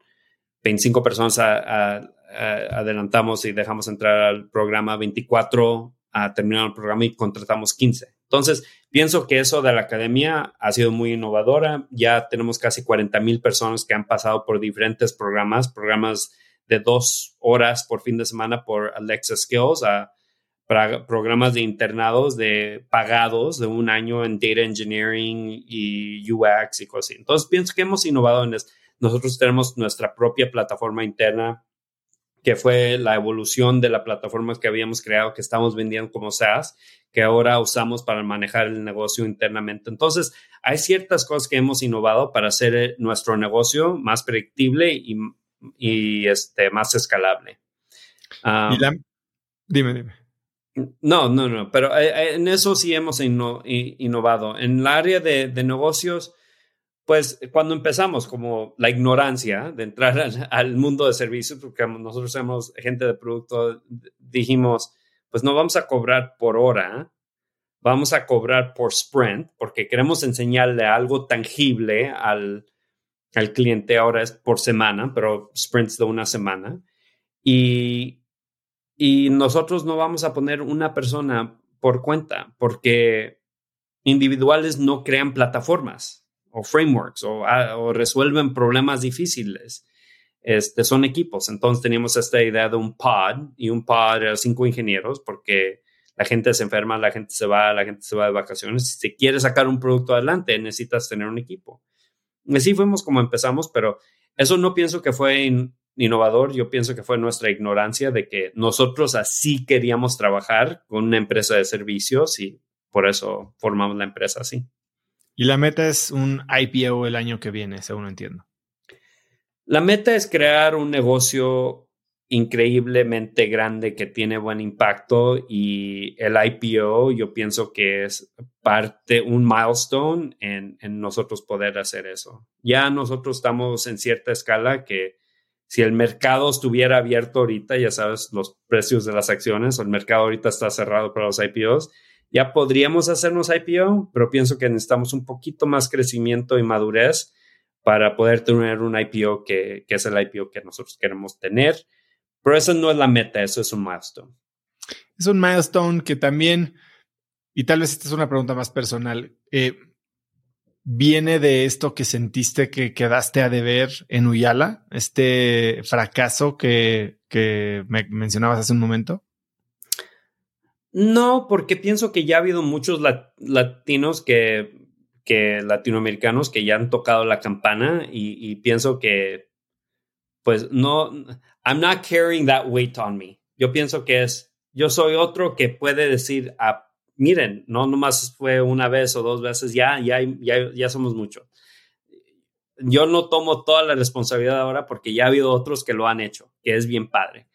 25 personas adelantamos y dejamos entrar al programa 24 a terminar el programa y contratamos 15. Entonces, pienso que eso de la academia ha sido muy innovadora. Ya tenemos casi 40 mil personas que han pasado por diferentes programas, programas de dos horas por fin de semana por Alexa Skills, a programas de internados de pagados de un año en data engineering y UX y cosas así. Entonces, pienso que hemos innovado en eso. Nosotros tenemos nuestra propia plataforma interna que fue la evolución de la plataforma que habíamos creado, que estamos vendiendo como SaaS, que ahora usamos para manejar el negocio internamente. Entonces, hay ciertas cosas que hemos innovado para hacer eh, nuestro negocio más predictible y, este, más escalable. dime, dime. No, no, no, pero eh, eh, en eso sí hemos innovado. En el área de, de negocios, pues cuando empezamos como la ignorancia de entrar al, mundo de servicios, porque nosotros somos gente de producto, dijimos, pues no vamos a cobrar por hora, vamos a cobrar por sprint, porque queremos enseñarle algo tangible al, al cliente, ahora es por semana, pero sprints de una semana. Y, y nosotros no vamos a poner una persona por cuenta, porque individuales no crean plataformas o frameworks ah, o, resuelven problemas difíciles. Este, son equipos. Entonces teníamos esta idea de un pod y un pod era cinco ingenieros porque la gente se enferma, la gente se va, la gente se va de vacaciones. Si quieres sacar un producto adelante, necesitas tener un equipo. Y así fuimos como empezamos, pero eso no pienso que fue innovador, yo pienso que fue nuestra ignorancia de que nosotros así queríamos trabajar con una empresa de servicios y por eso formamos la empresa así. Y la meta es un IPO el año que viene, según entiendo. La meta es crear un negocio increíblemente grande que tiene buen impacto y el IPO yo pienso que es parte, un milestone en, en, nosotros poder hacer eso. Ya nosotros estamos en cierta escala que si el mercado estuviera abierto ahorita, ya sabes, los precios de las acciones, el mercado ahorita está cerrado para los IPOs, ya podríamos hacernos IPO, pero pienso que necesitamos un poquito más crecimiento y madurez para poder tener un IPO que, que es el IPO que nosotros queremos tener pero eso no es la meta, eso es un milestone. Es un milestone que también, y tal vez esta es una pregunta más personal, eh, viene de esto que sentiste que quedaste a deber en Uyala, este fracaso que, que me mencionabas hace un momento. No, porque pienso que ya ha habido muchos latinos que, que latinoamericanos que ya han tocado la campana y, y pienso que pues no, I'm not carrying that weight on me. Yo pienso que es, yo soy otro que puede decir, ah, miren, no nomás fue una vez o dos veces, ya, ya, ya, ya somos mucho. Yo no tomo toda la responsabilidad ahora porque ya ha habido otros que lo han hecho, que es bien padre.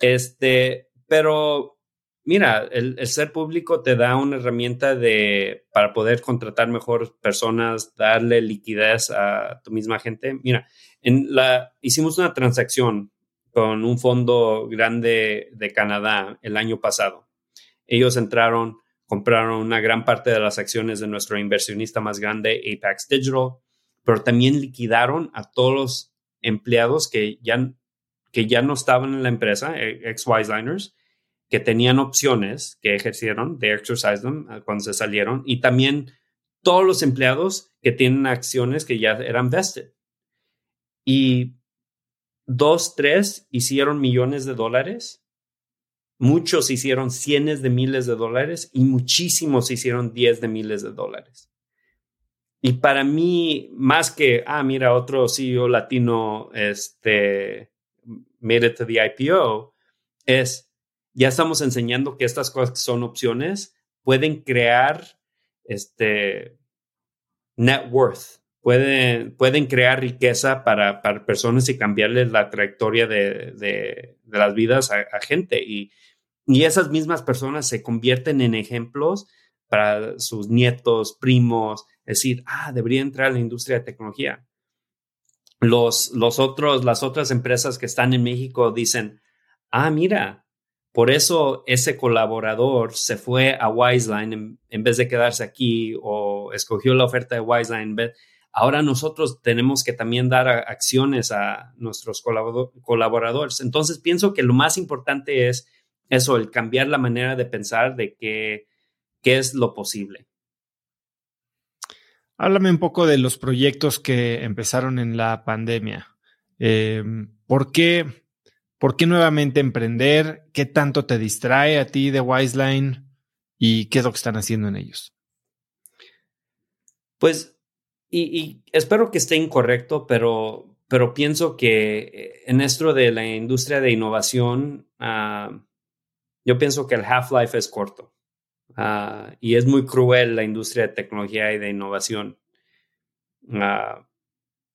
Este, pero mira, el, el, ser público te da una herramienta de, para poder contratar mejor personas, darle liquidez a tu misma gente. Mira, en la, hicimos una transacción con un fondo grande de Canadá el año pasado. Ellos entraron, compraron una gran parte de las acciones de nuestro inversionista más grande, Apex Digital, pero también liquidaron a todos los empleados que ya, que ya no estaban en la empresa, ex-Wiseliners, que tenían opciones que ejercieron, de exercise them uh, cuando se salieron, y también todos los empleados que tienen acciones que ya eran vested. Y dos, tres hicieron millones de dólares, muchos hicieron cientos de miles de dólares y muchísimos hicieron diez de miles de dólares. Y para mí, más que, ah, mira, otro CEO latino, este, made it to the IPO, es, ya estamos enseñando que estas cosas son opciones, pueden crear, este, net worth, pueden, pueden crear riqueza para, para personas y cambiarles la trayectoria de, de, las vidas a, gente. Y, y, esas mismas personas se convierten en ejemplos para sus nietos, primos, decir, ah, debería entrar a la industria de tecnología. Los, los otros, las otras empresas que están en México dicen, ah, mira, por eso ese colaborador se fue a Wiseline en, en, vez de quedarse aquí o escogió la oferta de Wiseline Ahora nosotros tenemos que también dar acciones a nuestros colaboradores. Entonces pienso que lo más importante es eso, el cambiar la manera de pensar de qué, qué es lo posible. Háblame un poco de los proyectos que empezaron en la pandemia. Em, ¿por, qué, ¿Por qué nuevamente emprender? ¿Qué tanto te distrae a ti de Wiseline? ¿Y qué es lo que están haciendo en ellos? Pues y, espero que esté incorrecto, pero, pero pienso que eh, en esto de la industria de innovación, uh, yo pienso que el half-life es corto uh, y es muy cruel la industria de tecnología y de innovación. Uh,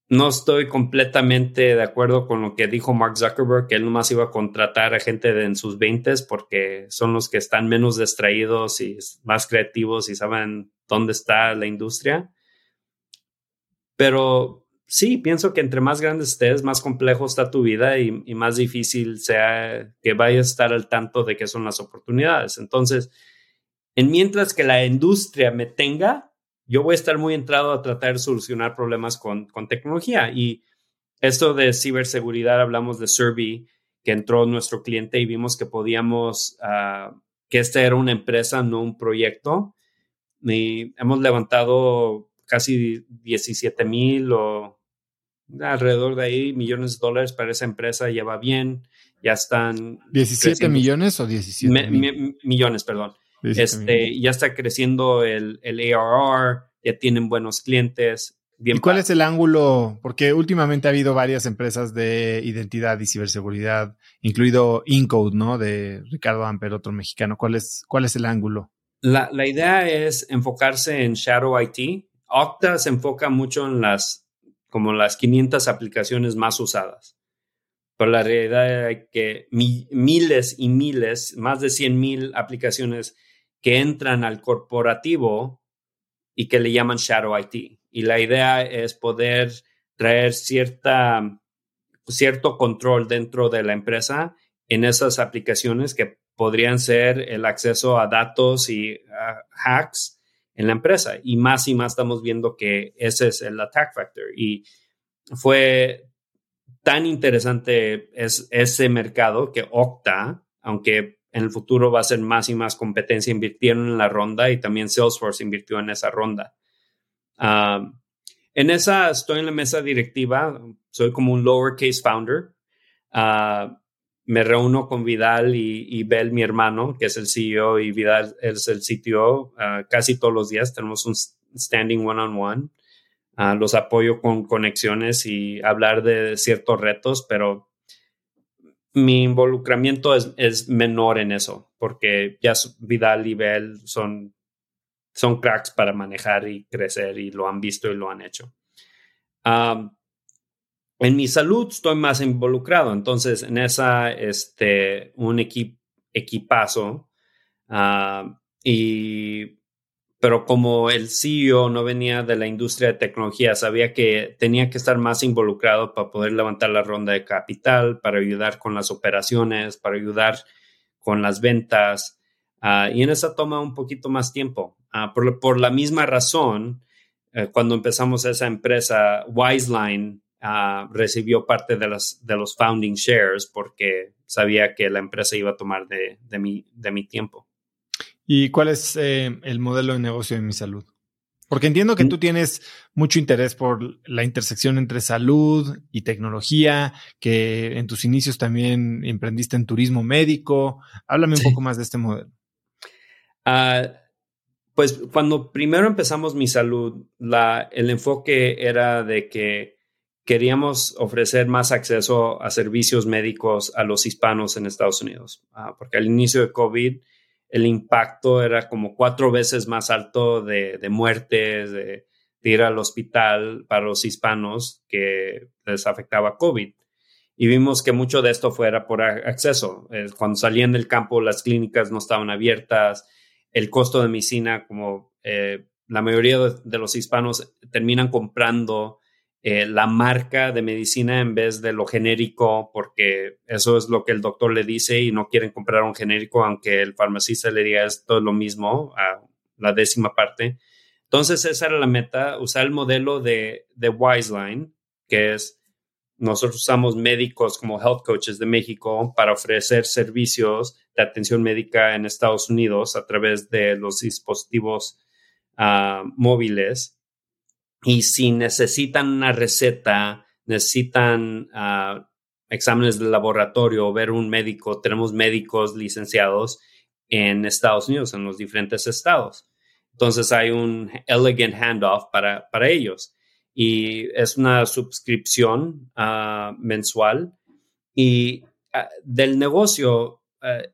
no estoy completamente de acuerdo con lo que dijo Mark Zuckerberg, que él nomás iba a contratar a gente en sus 20 porque son los que están menos distraídos y más creativos y saben dónde está la industria. Pero sí, pienso que entre más grande estés, más complejo está tu vida y, más difícil sea que vayas a estar al tanto de qué son las oportunidades. Entonces, en mientras que la industria me tenga, yo voy a estar muy entrado a tratar de solucionar problemas con, tecnología. Y esto de ciberseguridad, hablamos de Survey, que entró nuestro cliente y vimos que podíamos, ah, que esta era una empresa, no un proyecto. Y hemos levantado casi 17 mil o alrededor de ahí millones de dólares para esa empresa, ya va bien, ya están... ¿17 millones o 17 millones, perdón. Este, ya está creciendo el, el ARR, ya tienen buenos clientes. ¿Y cuál es el ángulo? Porque últimamente ha habido varias empresas de identidad y ciberseguridad, incluido Incode, ¿no? De Ricardo Amper, otro mexicano. ¿Cuál es, cuál es el ángulo? La, la idea es enfocarse en Shadow IT, Okta se enfoca mucho en las, como las 500 aplicaciones más usadas. pero la realidad es que miles y miles, más de 100 mil aplicaciones que entran al corporativo y que le llaman Shadow IT. Y la idea es poder traer cierta, cierto control dentro de la empresa en esas aplicaciones que podrían ser el acceso a datos y hacks en la empresa. Y más y más estamos viendo que ese es el attack factor. Y fue tan interesante es ese mercado que Okta, aunque en el futuro va a ser más y más competencia, invirtieron en la ronda y también Salesforce invirtió en esa ronda. Ah, en esa estoy en la mesa directiva, soy como un lowercase founder. Uh, me reúno con Vidal y, Bel, mi hermano, que es el CEO, y Vidal es el CTO, uh, casi todos los días. Tenemos un standing one-on-one. los apoyo con conexiones y hablar de ciertos retos, pero mi involucramiento es, es menor en eso, porque ya Vidal y Bel son son cracks para manejar y crecer y lo han visto y lo han hecho. En mi salud estoy más involucrado, entonces en esa, este, un equipazo, y, pero como el CEO no venía de la industria de tecnología, sabía que tenía que estar más involucrado para poder levantar la ronda de capital, para ayudar con las operaciones, para ayudar con las ventas, ah, y en esa toma un poquito más tiempo. Ah, por, la misma razón, eh, cuando empezamos esa empresa, Wiseline ah, recibió parte de, de los founding shares porque sabía que la empresa iba a tomar de, mi, de mi tiempo. ¿Y cuál es eh, el modelo de negocio de mi salud? Porque entiendo que mm. tú tienes mucho interés por la intersección entre salud y tecnología, que en tus inicios también emprendiste en turismo médico. Háblame un poco más de este modelo. Uh, pues cuando primero empezamos mi salud, la, el enfoque era de que queríamos ofrecer más acceso a servicios médicos a los hispanos en Estados Unidos, ah, porque al inicio de COVID el impacto era como cuatro veces más alto de, muertes, de, ir al hospital para los hispanos que les afectaba COVID. Y vimos que mucho de esto fuera por acceso. cuando salían del campo, las clínicas no estaban abiertas, el costo de medicina, como eh, la mayoría de, los hispanos terminan comprando eh, la marca de medicina en vez de lo genérico, porque eso es lo que el doctor le dice y no quieren comprar un genérico, aunque el farmacista le diga esto es lo mismo, a la décima parte. Entonces, esa era la meta, usar el modelo de, de Wiseline, que es nosotros usamos médicos como health coaches de México para ofrecer servicios de atención médica en Estados Unidos a través de los dispositivos ah, móviles. Y si necesitan una receta, necesitan ah, exámenes de laboratorio o ver un médico, tenemos médicos licenciados en Estados Unidos, en los diferentes estados. Entonces hay un elegant handoff para, para ellos y es una suscripción ah, mensual y ah, del negocio eh,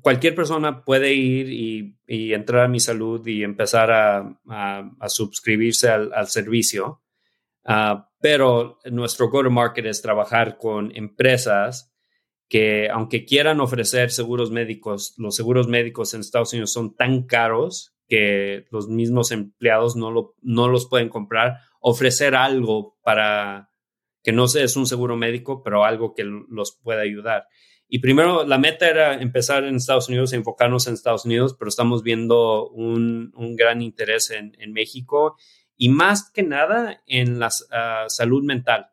cualquier persona puede ir y, entrar a mi salud y empezar a, suscribirse al, servicio ah, pero nuestro go-to-market es trabajar con empresas que aunque quieran ofrecer seguros médicos, los seguros médicos en Estados Unidos son tan caros que los mismos empleados no, lo, no los pueden comprar ofrecer algo para que no sea un seguro médico, pero algo que los pueda ayudar. Y primero, la meta era empezar en Estados Unidos, enfocarnos en Estados Unidos, pero estamos viendo un, gran interés en, México y más que nada en la ah, salud mental.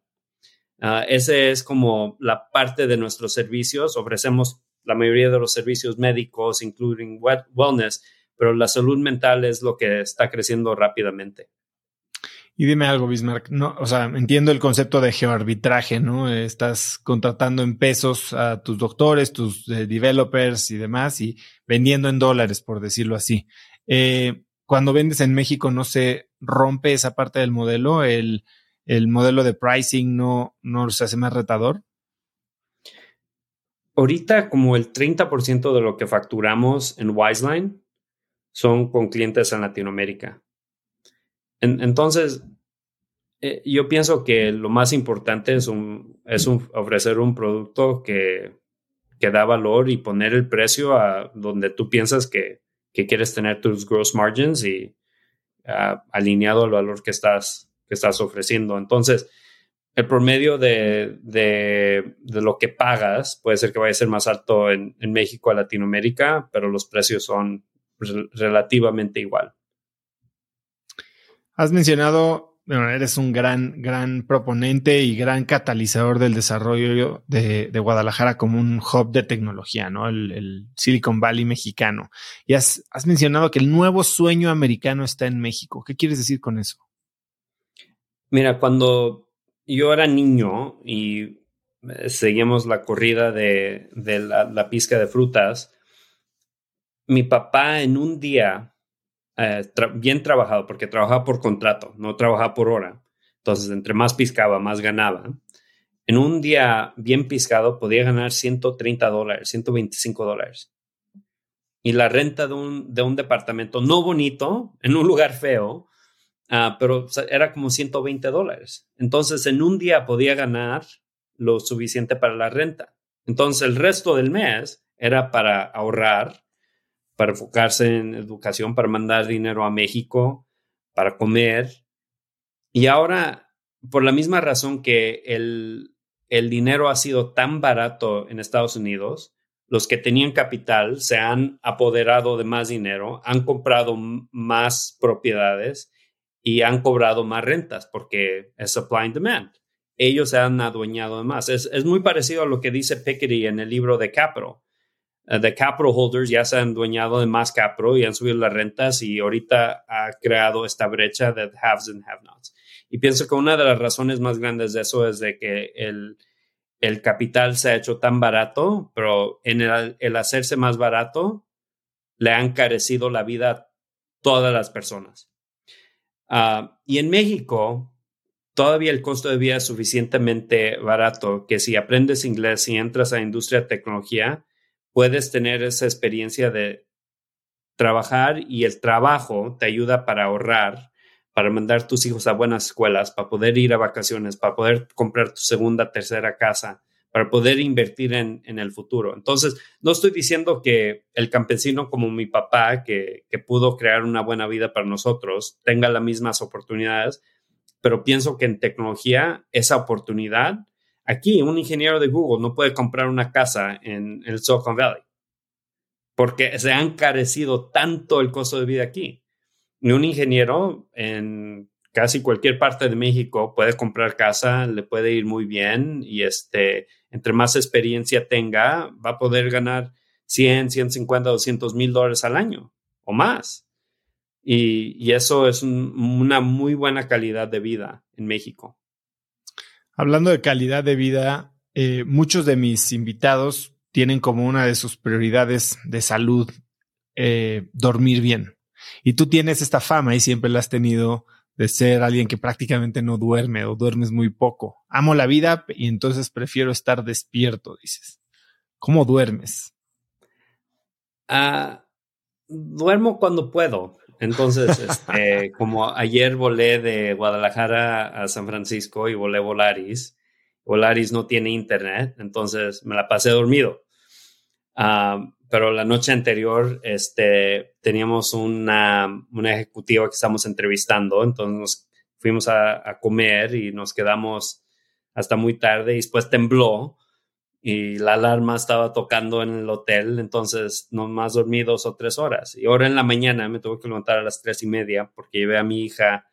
Uh, ese es como la parte de nuestros servicios. Ofrecemos la mayoría de los servicios médicos, including wellness, pero la salud mental es lo que está creciendo rápidamente. Y dime algo, Bismarck. O sea, entiendo el concepto de geoarbitraje, ¿no? Estás contratando en pesos a tus doctores, tus eh, developers y demás, y vendiendo en dólares, por decirlo así. Eh, cuando vendes en México, ¿no se rompe esa parte del modelo? ¿El, el modelo de pricing no, no se hace más retador? Ahorita, como el 30% de lo que facturamos en Wiseline son con clientes en Latinoamérica entonces, eh, yo pienso que lo más importante es, un, es ofrecer un producto que, que, da valor y poner el precio a donde tú piensas que, que quieres tener tus gross margins y alineado al valor que estás, que estás ofreciendo. Entonces, el promedio de, de, de, lo que pagas puede ser que vaya a ser más alto en, en México a Latinoamérica, pero los precios son relativamente igual. Has mencionado, bueno, eres un gran, gran proponente y gran catalizador del desarrollo de, Guadalajara como un hub de tecnología, ¿no? El, Silicon Valley mexicano. Y has, mencionado que el nuevo sueño americano está en México. ¿Qué quieres decir con eso? Mira, cuando yo era niño y seguíamos la corrida de, de la, la pizca de frutas, mi papá en un día eh, bien trabajado, porque trabajaba por contrato, no trabajaba por hora. Entonces, entre más piscaba, más ganaba. En un día bien piscado podía ganar 130 dólares, 125 dólares. Y la renta de un, de un departamento no bonito, en un lugar feo, uh, pero era como 120 dólares. Entonces, en un día podía ganar lo suficiente para la renta. Entonces, el resto del mes era para ahorrar para enfocarse en educación, para mandar dinero a México, para comer. Y ahora, por la misma razón que el, el dinero ha sido tan barato en Estados Unidos, los que tenían capital se han apoderado de más dinero, han comprado más propiedades y han cobrado más rentas porque es supply and demand. Ellos se han adueñado de más. Es, es muy parecido a lo que dice Piketty en el libro de Capital uh, the capital holders ya se han dueñado de más capital y han subido las rentas y ahorita ha creado esta brecha de haves and have-nots. Y pienso que una de las razones más grandes de eso es de que el, el capital se ha hecho tan barato, pero en el, el hacerse más barato le han carecido la vida a todas las personas. Uh, y en México, todavía el costo de vida es suficientemente barato que si aprendes inglés y entras a la industria de tecnología, puedes tener esa experiencia de trabajar y el trabajo te ayuda para ahorrar, para mandar tus hijos a buenas escuelas, para poder ir a vacaciones, para poder comprar tu segunda, tercera casa, para poder invertir en, el futuro. Entonces, no estoy diciendo que el campesino como mi papá, que, que pudo crear una buena vida para nosotros, tenga las mismas oportunidades, pero pienso que en tecnología esa oportunidad Aquí un ingeniero de Google no puede comprar una casa en el Silicon Valley porque se ha encarecido tanto el costo de vida aquí. Y un ingeniero en casi cualquier parte de México puede comprar casa, le puede ir muy bien y este, entre más experiencia tenga, va a poder ganar 100, 150, 200 mil dólares al año o más. Y, eso es un, una muy buena calidad de vida en México. Hablando de calidad de vida, eh, muchos de mis invitados tienen como una de sus prioridades de salud eh, dormir bien. Y tú tienes esta fama y siempre la has tenido de ser alguien que prácticamente no duerme o duermes muy poco. Amo la vida y entonces prefiero estar despierto, dices. ¿Cómo duermes? Uh, duermo cuando puedo. Entonces, este, como ayer volé de Guadalajara a San Francisco y volé Volaris, Volaris no tiene internet, entonces me la pasé dormido. Uh, pero la noche anterior este, teníamos una, una ejecutiva que estamos entrevistando, entonces nos fuimos a, a comer y nos quedamos hasta muy tarde y después tembló y la alarma estaba tocando en el hotel, entonces nomás dormí dos o tres horas. Y ahora en la mañana me tuve que levantar a las tres y media porque llevé a mi hija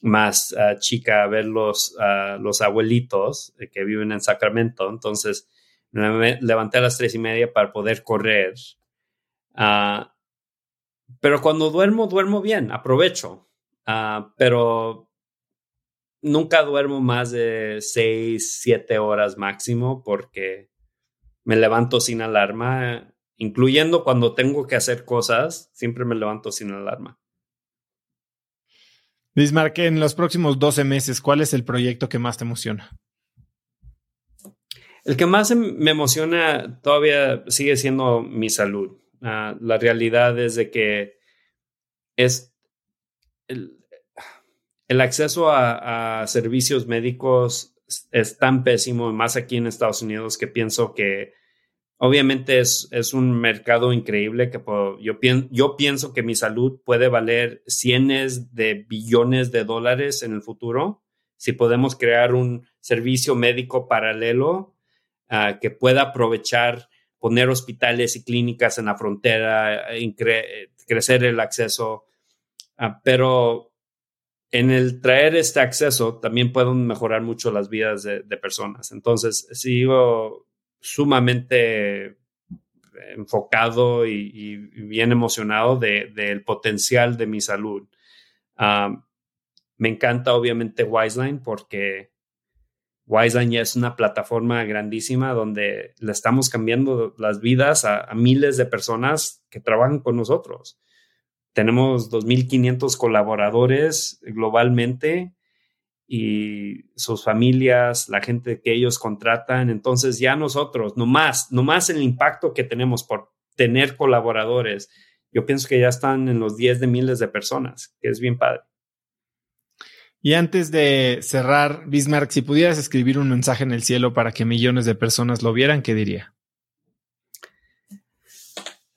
más uh, chica a ver los, uh, los abuelitos eh, que viven en Sacramento. Entonces me levanté a las tres y media para poder correr. Uh, pero cuando duermo, duermo bien, aprovecho. pero nunca duermo más de seis, siete horas máximo porque me levanto sin alarma, incluyendo cuando tengo que hacer cosas, siempre me levanto sin alarma. Bismarck, en los próximos 12 meses, ¿cuál es el proyecto que más te emociona? El que más em, me emociona todavía sigue siendo mi salud. Uh, la realidad es de que es el, el acceso a, servicios médicos es tan pésimo, más aquí en Estados Unidos, que pienso que obviamente es, es un mercado increíble que yo, pienso que mi salud puede valer cientos de billones de dólares en el futuro si podemos crear un servicio médico paralelo ah, que pueda aprovechar, poner hospitales y clínicas en la frontera, crecer el acceso. Ah, pero en el traer este acceso también pueden mejorar mucho las vidas de, personas. Entonces, sigo sumamente enfocado y, bien emocionado del potencial de mi salud. Ah, me encanta obviamente Wiseline porque Wiseline ya es una plataforma grandísima donde le estamos cambiando las vidas a, miles de personas que trabajan con nosotros. Tenemos 2.500 colaboradores globalmente y sus familias, la gente que ellos contratan. Entonces ya nosotros, no más, no más el impacto que tenemos por tener colaboradores, yo pienso que ya están en los 10 de miles de personas, que es bien padre. Y antes de cerrar, Bismarck, si pudieras escribir un mensaje en el cielo para que millones de personas lo vieran, ¿qué diría?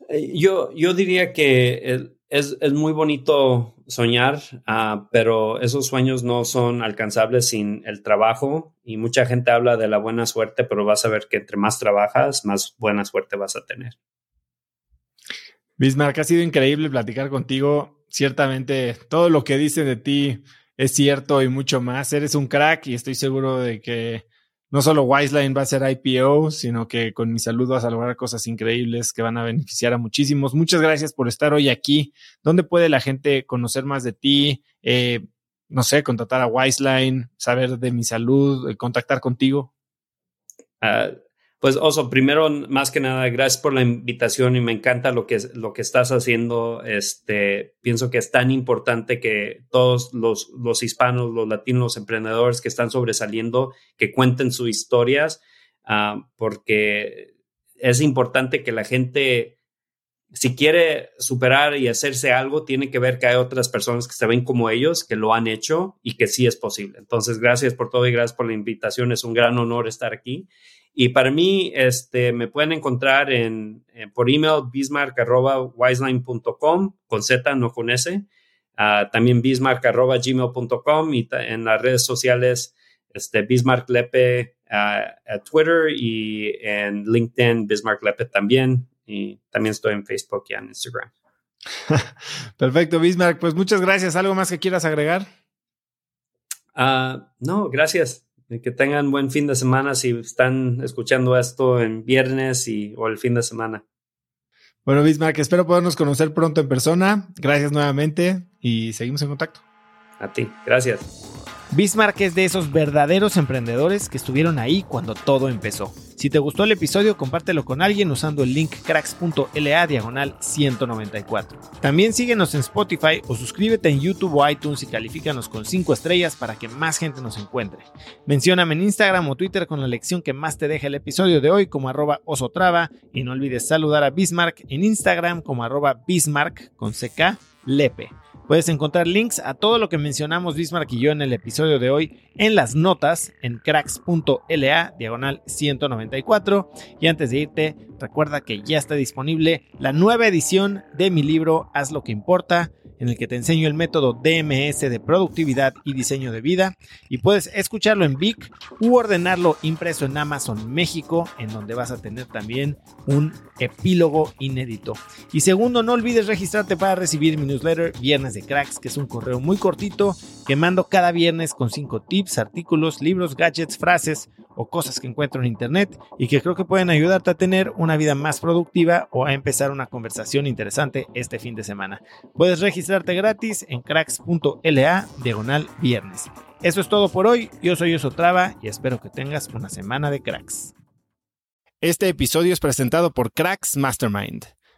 Eh, yo, yo diría que es, muy bonito soñar, ah, pero esos sueños no son alcanzables sin el trabajo y mucha gente habla de la buena suerte, pero vas a ver que entre más trabajas, más buena suerte vas a tener. Bismarck, ha sido increíble platicar contigo. Ciertamente, todo lo que dice de ti es cierto y mucho más. Eres un crack y estoy seguro de que no solo Wiseline va a ser IPO, sino que con mi salud vas a lograr cosas increíbles que van a beneficiar a muchísimos. Muchas gracias por estar hoy aquí. ¿Dónde puede la gente conocer más de ti? Eh, no sé, contactar a Wiseline, saber de mi salud, eh, contactar contigo. Ah, pues Oso, primero, más que nada, gracias por la invitación y me encanta lo que, lo que estás haciendo. Este, pienso que es tan importante que todos los, los hispanos, los latinos, los emprendedores que están sobresaliendo, que cuenten sus historias, ah, porque es importante que la gente, si quiere superar y hacerse algo, tiene que ver que hay otras personas que se ven como ellos, que lo han hecho y que sí es posible. Entonces, gracias por todo y gracias por la invitación. Es un gran honor estar aquí. Y para mí, este, me pueden encontrar en, por email bismarck.wiseline.com con Z, no con S. Uh, también bismarck.gmail.com y en las redes sociales este, Bismarck Lepe a Twitter y en LinkedIn Bismarck Lepe también. Y también estoy en Facebook y en Instagram. Perfecto, Bismarck. Pues muchas gracias. ¿Algo más que quieras agregar? Uh, no, gracias que tengan buen fin de semana si están escuchando esto en viernes y, o el fin de semana. Bueno, Bismarck, espero podernos conocer pronto en persona. Gracias nuevamente y seguimos en contacto. A ti, gracias. Bismarck es de esos verdaderos emprendedores que estuvieron ahí cuando todo empezó. Si te gustó el episodio, compártelo con alguien usando el link cracks.la diagonal 194. También síguenos en Spotify o suscríbete en YouTube o iTunes y califícanos con 5 estrellas para que más gente nos encuentre. Mencióname en Instagram o Twitter con la lección que más te deje el episodio de hoy como arroba osotrava y no olvides saludar a Bismarck en Instagram como arroba Bismarck con CK Lepe. Puedes encontrar links a todo lo que mencionamos Bismarck y yo en el episodio de hoy en las notas en cracks.la diagonal 194. Y antes de irte, recuerda que ya está disponible la nueva edición de mi libro Haz lo que importa en el que te enseño el método DMS de productividad y diseño de vida y puedes escucharlo en Vic u ordenarlo impreso en Amazon México en donde vas a tener también un epílogo inédito. Y segundo, no olvides registrarte para recibir mi newsletter Viernes de Cracks, que es un correo muy cortito que mando cada viernes con 5 tips, artículos, libros, gadgets, frases o cosas que encuentro en internet y que creo que pueden ayudarte a tener una vida más productiva o a empezar una conversación interesante este fin de semana. Puedes registrarte gratis en cracks.la diagonal viernes. Eso es todo por hoy. Yo soy Osotrava y espero que tengas una semana de cracks. Este episodio es presentado por Cracks Mastermind.